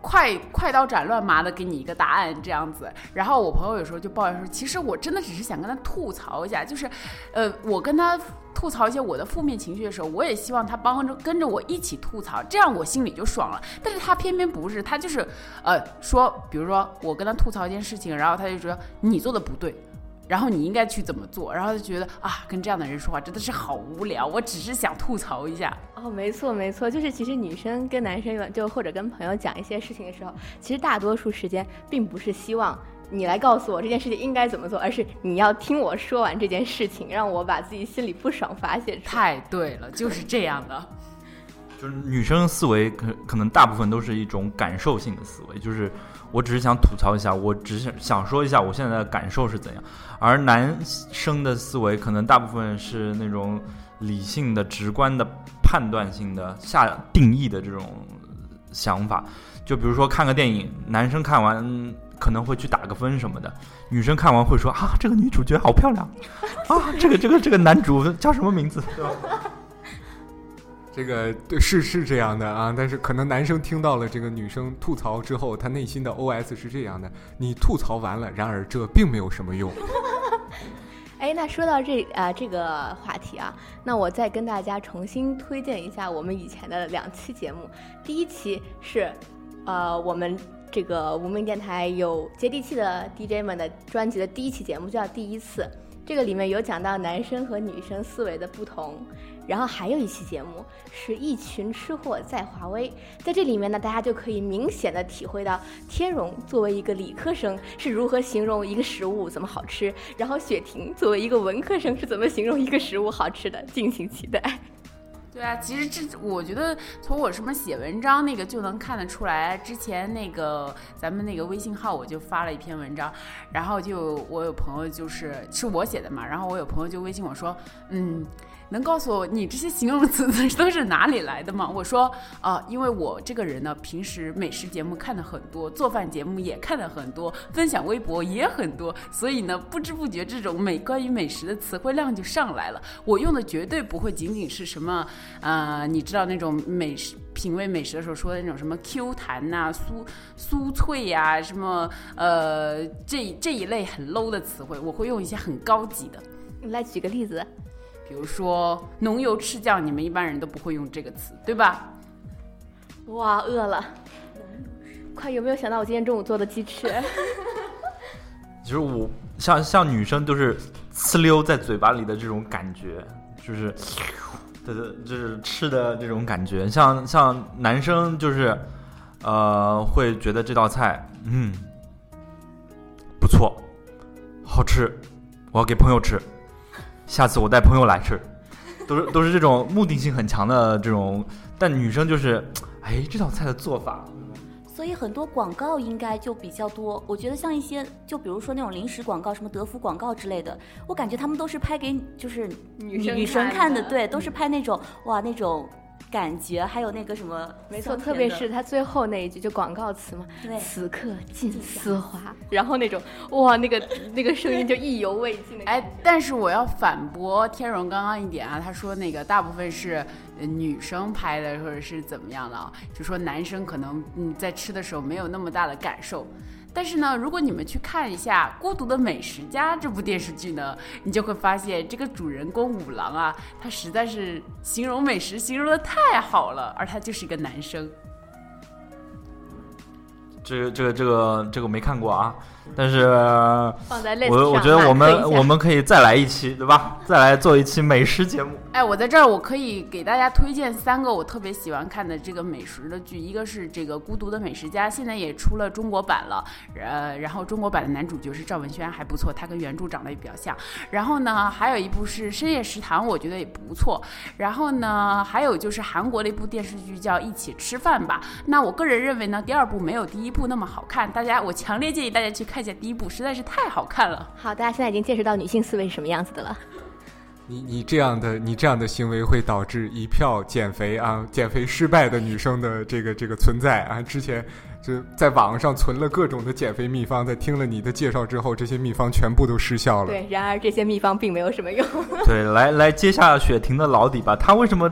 S1: 快快刀斩乱麻的给你一个答案这样子，然后我朋友有时候就抱怨说，其实我真的只是想跟他吐槽一下，就是，呃，我跟他吐槽一些我的负面情绪的时候，我也希望他帮着跟着我一起吐槽，这样我心里就爽了。但是他偏偏不是，他就是，呃，说，比如说我跟他吐槽一件事情，然后他就说你做的不对。然后你应该去怎么做？然后就觉得啊，跟这样的人说话真的是好无聊。我只是想吐槽一下。
S2: 哦，没错没错，就是其实女生跟男生就或者跟朋友讲一些事情的时候，其实大多数时间并不是希望你来告诉我这件事情应该怎么做，而是你要听我说完这件事情，让我把自己心里不爽发泄出来。
S1: 太对了，就是这样的。
S3: 就是女生思维可可能大部分都是一种感受性的思维，就是我只是想吐槽一下，我只是想说一下我现在的感受是怎样。而男生的思维可能大部分是那种理性的、直观的、判断性的、下定义的这种想法。就比如说看个电影，男生看完可能会去打个分什么的，女生看完会说啊，这个女主角好漂亮啊，这个这个这个男主叫什么名字？对吧？
S4: 这个对是是这样的啊，但是可能男生听到了这个女生吐槽之后，他内心的 OS 是这样的：你吐槽完了，然而这并没有什么用。
S2: 哎，那说到这啊这个话题啊，那我再跟大家重新推荐一下我们以前的两期节目。第一期是，呃，我们这个无名电台有接地气的 DJ 们的专辑的第一期节目，叫《第一次》。这个里面有讲到男生和女生思维的不同。然后还有一期节目是一群吃货在华威，在这里面呢，大家就可以明显的体会到天荣作为一个理科生是如何形容一个食物怎么好吃，然后雪婷作为一个文科生是怎么形容一个食物好吃的，敬请期待。
S1: 对啊，其实这我觉得从我什么写文章那个就能看得出来，之前那个咱们那个微信号我就发了一篇文章，然后就我有朋友就是是我写的嘛，然后我有朋友就微信我说，嗯。能告诉我你这些形容词 都是哪里来的吗？我说啊，因为我这个人呢，平时美食节目看的很多，做饭节目也看的很多，分享微博也很多，所以呢，不知不觉这种美关于美食的词汇量就上来了。我用的绝对不会仅仅是什么，呃，你知道那种美食品味美食的时候说的那种什么 Q 弹呐、酥酥脆呀，什么呃这这一类很 low 的词汇，我会用一些很高级的。
S2: 你来举个例子。
S1: 比如说浓油赤酱，你们一般人都不会用这个词，对吧？
S2: 哇，饿了！快，有没有想到我今天中午做的鸡翅？
S3: 其实我像像女生都是呲溜在嘴巴里的这种感觉，就是对对，就是吃的这种感觉。像像男生就是呃，会觉得这道菜嗯不错，好吃，我要给朋友吃。下次我带朋友来吃，都是都是这种目的性很强的这种，但女生就是，哎，这道菜的做法，
S5: 所以很多广告应该就比较多。我觉得像一些，就比如说那种零食广告，什么德芙广告之类的，我感觉他们都是拍给就是女女生看的，对，都是拍那种哇那种感觉，还有那个什么
S2: 没错，特别是他最后那一句，就广告词嘛，
S5: 对
S2: 此刻尽丝滑，然后那种哇，那个那个声音就意犹未尽的。
S1: 哎，但是我要反驳天荣刚刚一点啊，他说那个大部分是呃女生拍的，或者是怎么样的啊，就说男生可能嗯在吃的时候没有那么大的感受。但是呢，如果你们去看一下《孤独的美食家》这部电视剧呢，你就会发现这个主人公五郎啊，他实在是形容美食形容的太好了，而他就是一个男生。
S3: 这个这个这个这个没看过啊，但是我我觉得我们我们可以再来一期，对吧？再来做一期美食节目。
S1: 哎，我在这儿我可以给大家推荐三个我特别喜欢看的这个美食的剧，一个是这个《孤独的美食家》，现在也出了中国版了，呃，然后中国版的男主角是赵文轩，还不错，他跟原著长得也比较像。然后呢，还有一部是《深夜食堂》，我觉得也不错。然后呢，还有就是韩国的一部电视剧叫《一起吃饭吧》。那我个人认为呢，第二部没有第一部那么好看，大家我强烈建议大家去看一下第一部，实在是太好看了。
S2: 好，大家现在已经见识到女性思维是什么样子的了。
S4: 你你这样的你这样的行为会导致一票减肥啊减肥失败的女生的这个这个存在啊！之前就在网上存了各种的减肥秘方，在听了你的介绍之后，这些秘方全部都失效了。
S2: 对，然而这些秘方并没有什么用。
S3: 对，来来接下雪婷的老底吧。她为什么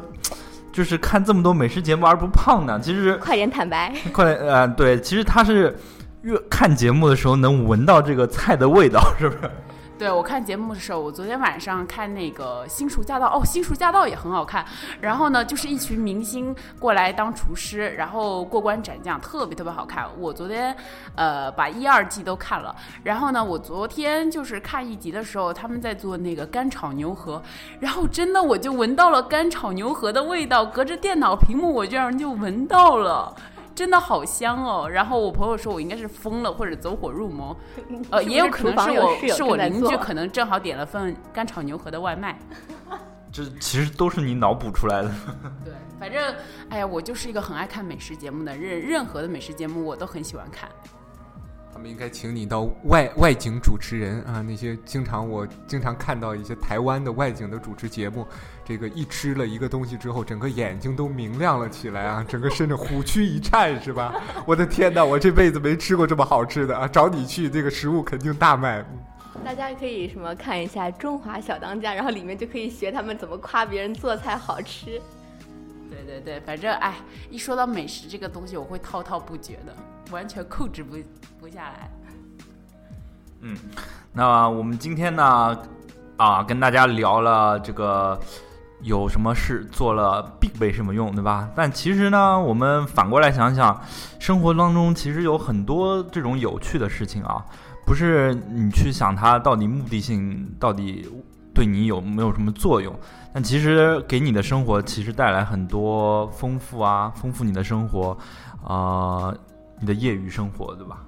S3: 就是看这么多美食节目而不胖呢？其实
S2: 快点坦白，
S3: 快点，呃，对，其实他是越看节目的时候能闻到这个菜的味道，是不是？
S1: 对我看节目的时候，我昨天晚上看那个《新厨驾到》，哦，《新厨驾到》也很好看。然后呢，就是一群明星过来当厨师，然后过关斩将，特别特别好看。我昨天呃把一二季都看了。然后呢，我昨天就是看一集的时候，他们在做那个干炒牛河，然后真的我就闻到了干炒牛河的味道，隔着电脑屏幕我居然就闻到了。真的好香哦！然后我朋友说我应该是疯了或者走火入魔，呃，也有可能是我是我邻居，可能正好点了份干炒牛河的外卖。
S3: 这其实都是你脑补出来的。
S1: 对，反正哎呀，我就是一个很爱看美食节目的，任任何的美食节目我都很喜欢看。
S4: 他们应该请你到外外景主持人啊，那些经常我经常看到一些台湾的外景的主持节目，这个一吃了一个东西之后，整个眼睛都明亮了起来啊，整个身子虎躯一颤，是吧？我的天哪，我这辈子没吃过这么好吃的啊！找你去，这个食物肯定大卖。
S2: 大家可以什么看一下《中华小当家》，然后里面就可以学他们怎么夸别人做菜好吃。
S1: 对对，反正哎，一说到美食这个东西，我会滔滔不绝的，完全控制不不下来。
S3: 嗯，那我们今天呢，啊，跟大家聊了这个有什么事做了并没什么用，对吧？但其实呢，我们反过来想想，生活当中其实有很多这种有趣的事情啊，不是你去想它到底目的性到底对你有没有什么作用，但其实给你的生活其实带来很多丰富啊，丰富你的生活，啊、你的业余生活，对吧？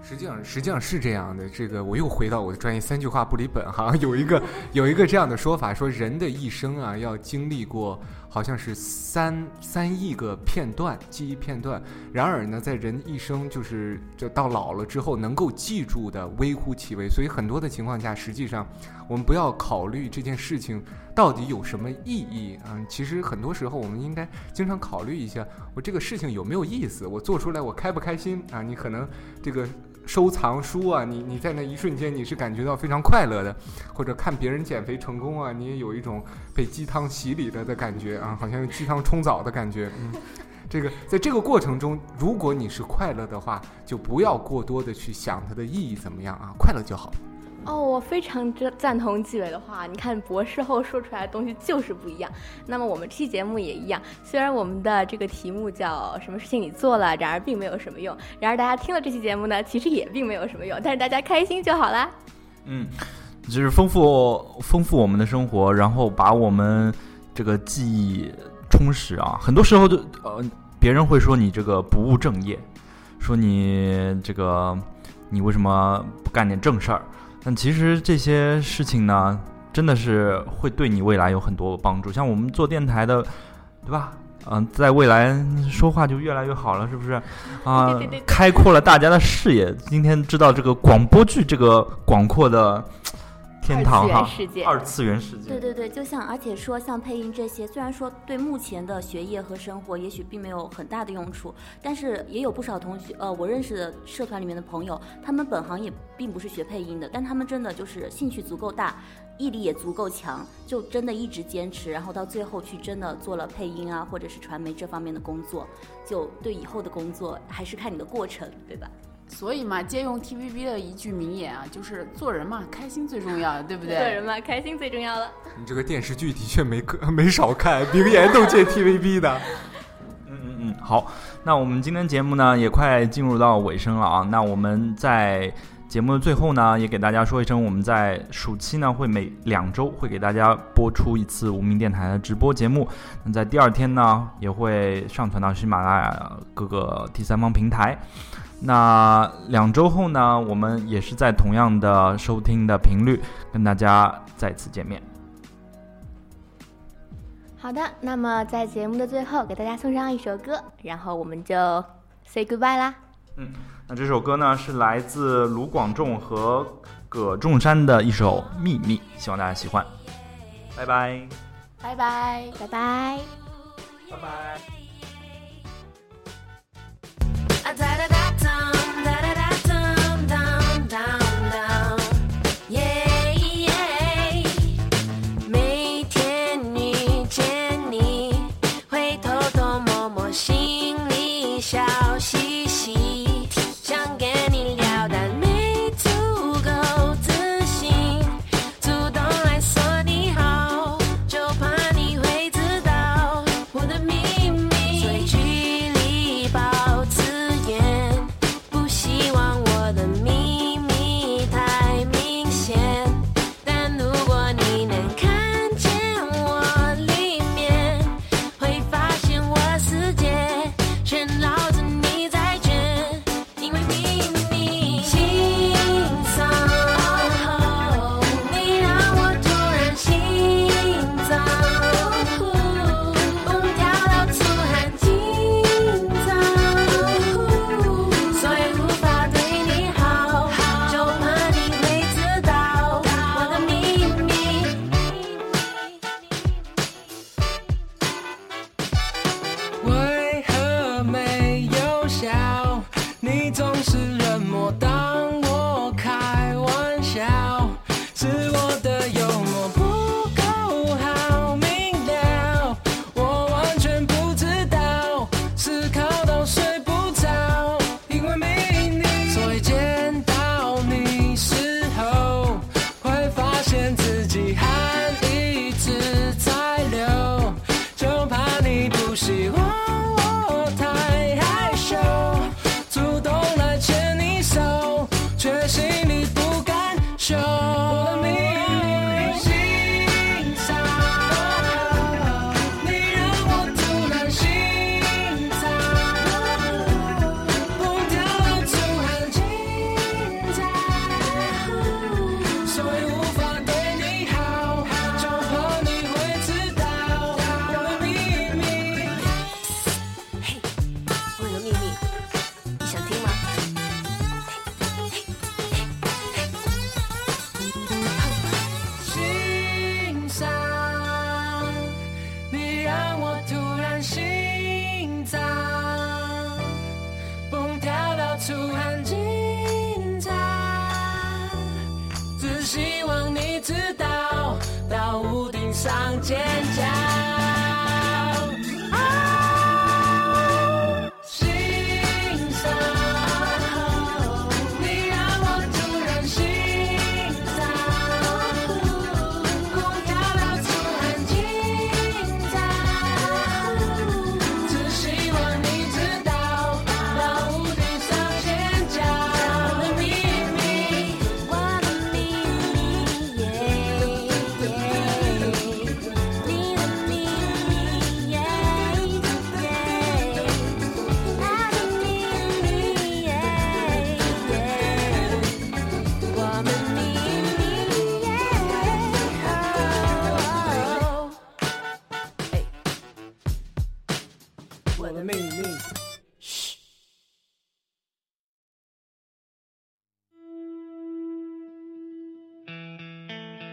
S4: 实际上，实际上是这样的。这个我又回到我的专业，三句话不离本哈。有一个有一个这样的说法，说人的一生啊，要经历过好像是三三亿个片段记忆片段。然而呢，在人一生就是就到老了之后，能够记住的微乎其微。所以很多的情况下，实际上我们不要考虑这件事情到底有什么意义啊。其实很多时候，我们应该经常考虑一下，我这个事情有没有意思，我做出来我开不开心啊？你可能这个。收藏书啊，你你在那一瞬间你是感觉到非常快乐的，或者看别人减肥成功啊，你也有一种被鸡汤洗礼了的感觉啊，好像用鸡汤冲澡的感觉。嗯，这个在这个过程中，如果你是快乐的话，就不要过多的去想它的意义怎么样啊，快乐就好。
S2: 哦，我非常之赞同纪委的话。你看博士后说出来的东西就是不一样。那么我们这期节目也一样，虽然我们的这个题目叫“什么事情你做了，然而并没有什么用”，然而大家听了这期节目呢，其实也并没有什么用，但是大家开心就好啦。
S3: 嗯，就是丰富丰富我们的生活，然后把我们这个记忆充实啊。很多时候就呃，别人会说你这个不务正业，说你这个你为什么不干点正事儿？但其实这些事情呢，真的是会对你未来有很多帮助。像我们做电台的，对吧？嗯、在未来说话就越来越好了，是不是？啊、开阔了大家的视野。今天知道这个广播剧这个广阔的
S8: 天堂哈
S2: 二次元世界，
S8: 二次元世界。
S5: 对对对，就像而且说像配音这些，虽然说对目前的学业和生活也许并没有很大的用处，但是也有不少同学，呃，我认识的社团里面的朋友，他们本行也并不是学配音的，但他们真的就是兴趣足够大，毅力也足够强，就真的一直坚持，然后到最后去真的做了配音啊，或者是传媒这方面的工作，就对以后的工作还是看你的过程，对吧？
S1: 所以嘛，借用 TVB 的一句名言啊，就是做人嘛，开心最重要，对不对？
S2: 做人嘛，开心最重要了。
S4: 你这个电视剧的确没可 没少看，名言都借 TVB 的。
S8: 嗯嗯嗯，好，那我们今天节目呢也快进入到尾声了啊。那我们在节目的最后呢，也给大家说一声，我们在暑期呢会每两周会给大家播出一次无名电台的直播节目。那在第二天呢，也会上传到喜马拉雅各个第三方平台。那两周后呢，我们也是在同样的收听的频率跟大家再次见面。
S2: 好的，那么在节目的最后，给大家送上一首歌，然后我们就 say goodbye 啦。
S8: 嗯，那这首歌呢是来自卢广仲和葛仲山的一首《秘密》，希望大家喜欢。拜拜，
S1: 拜拜。
S2: 拜拜。
S8: 拜拜。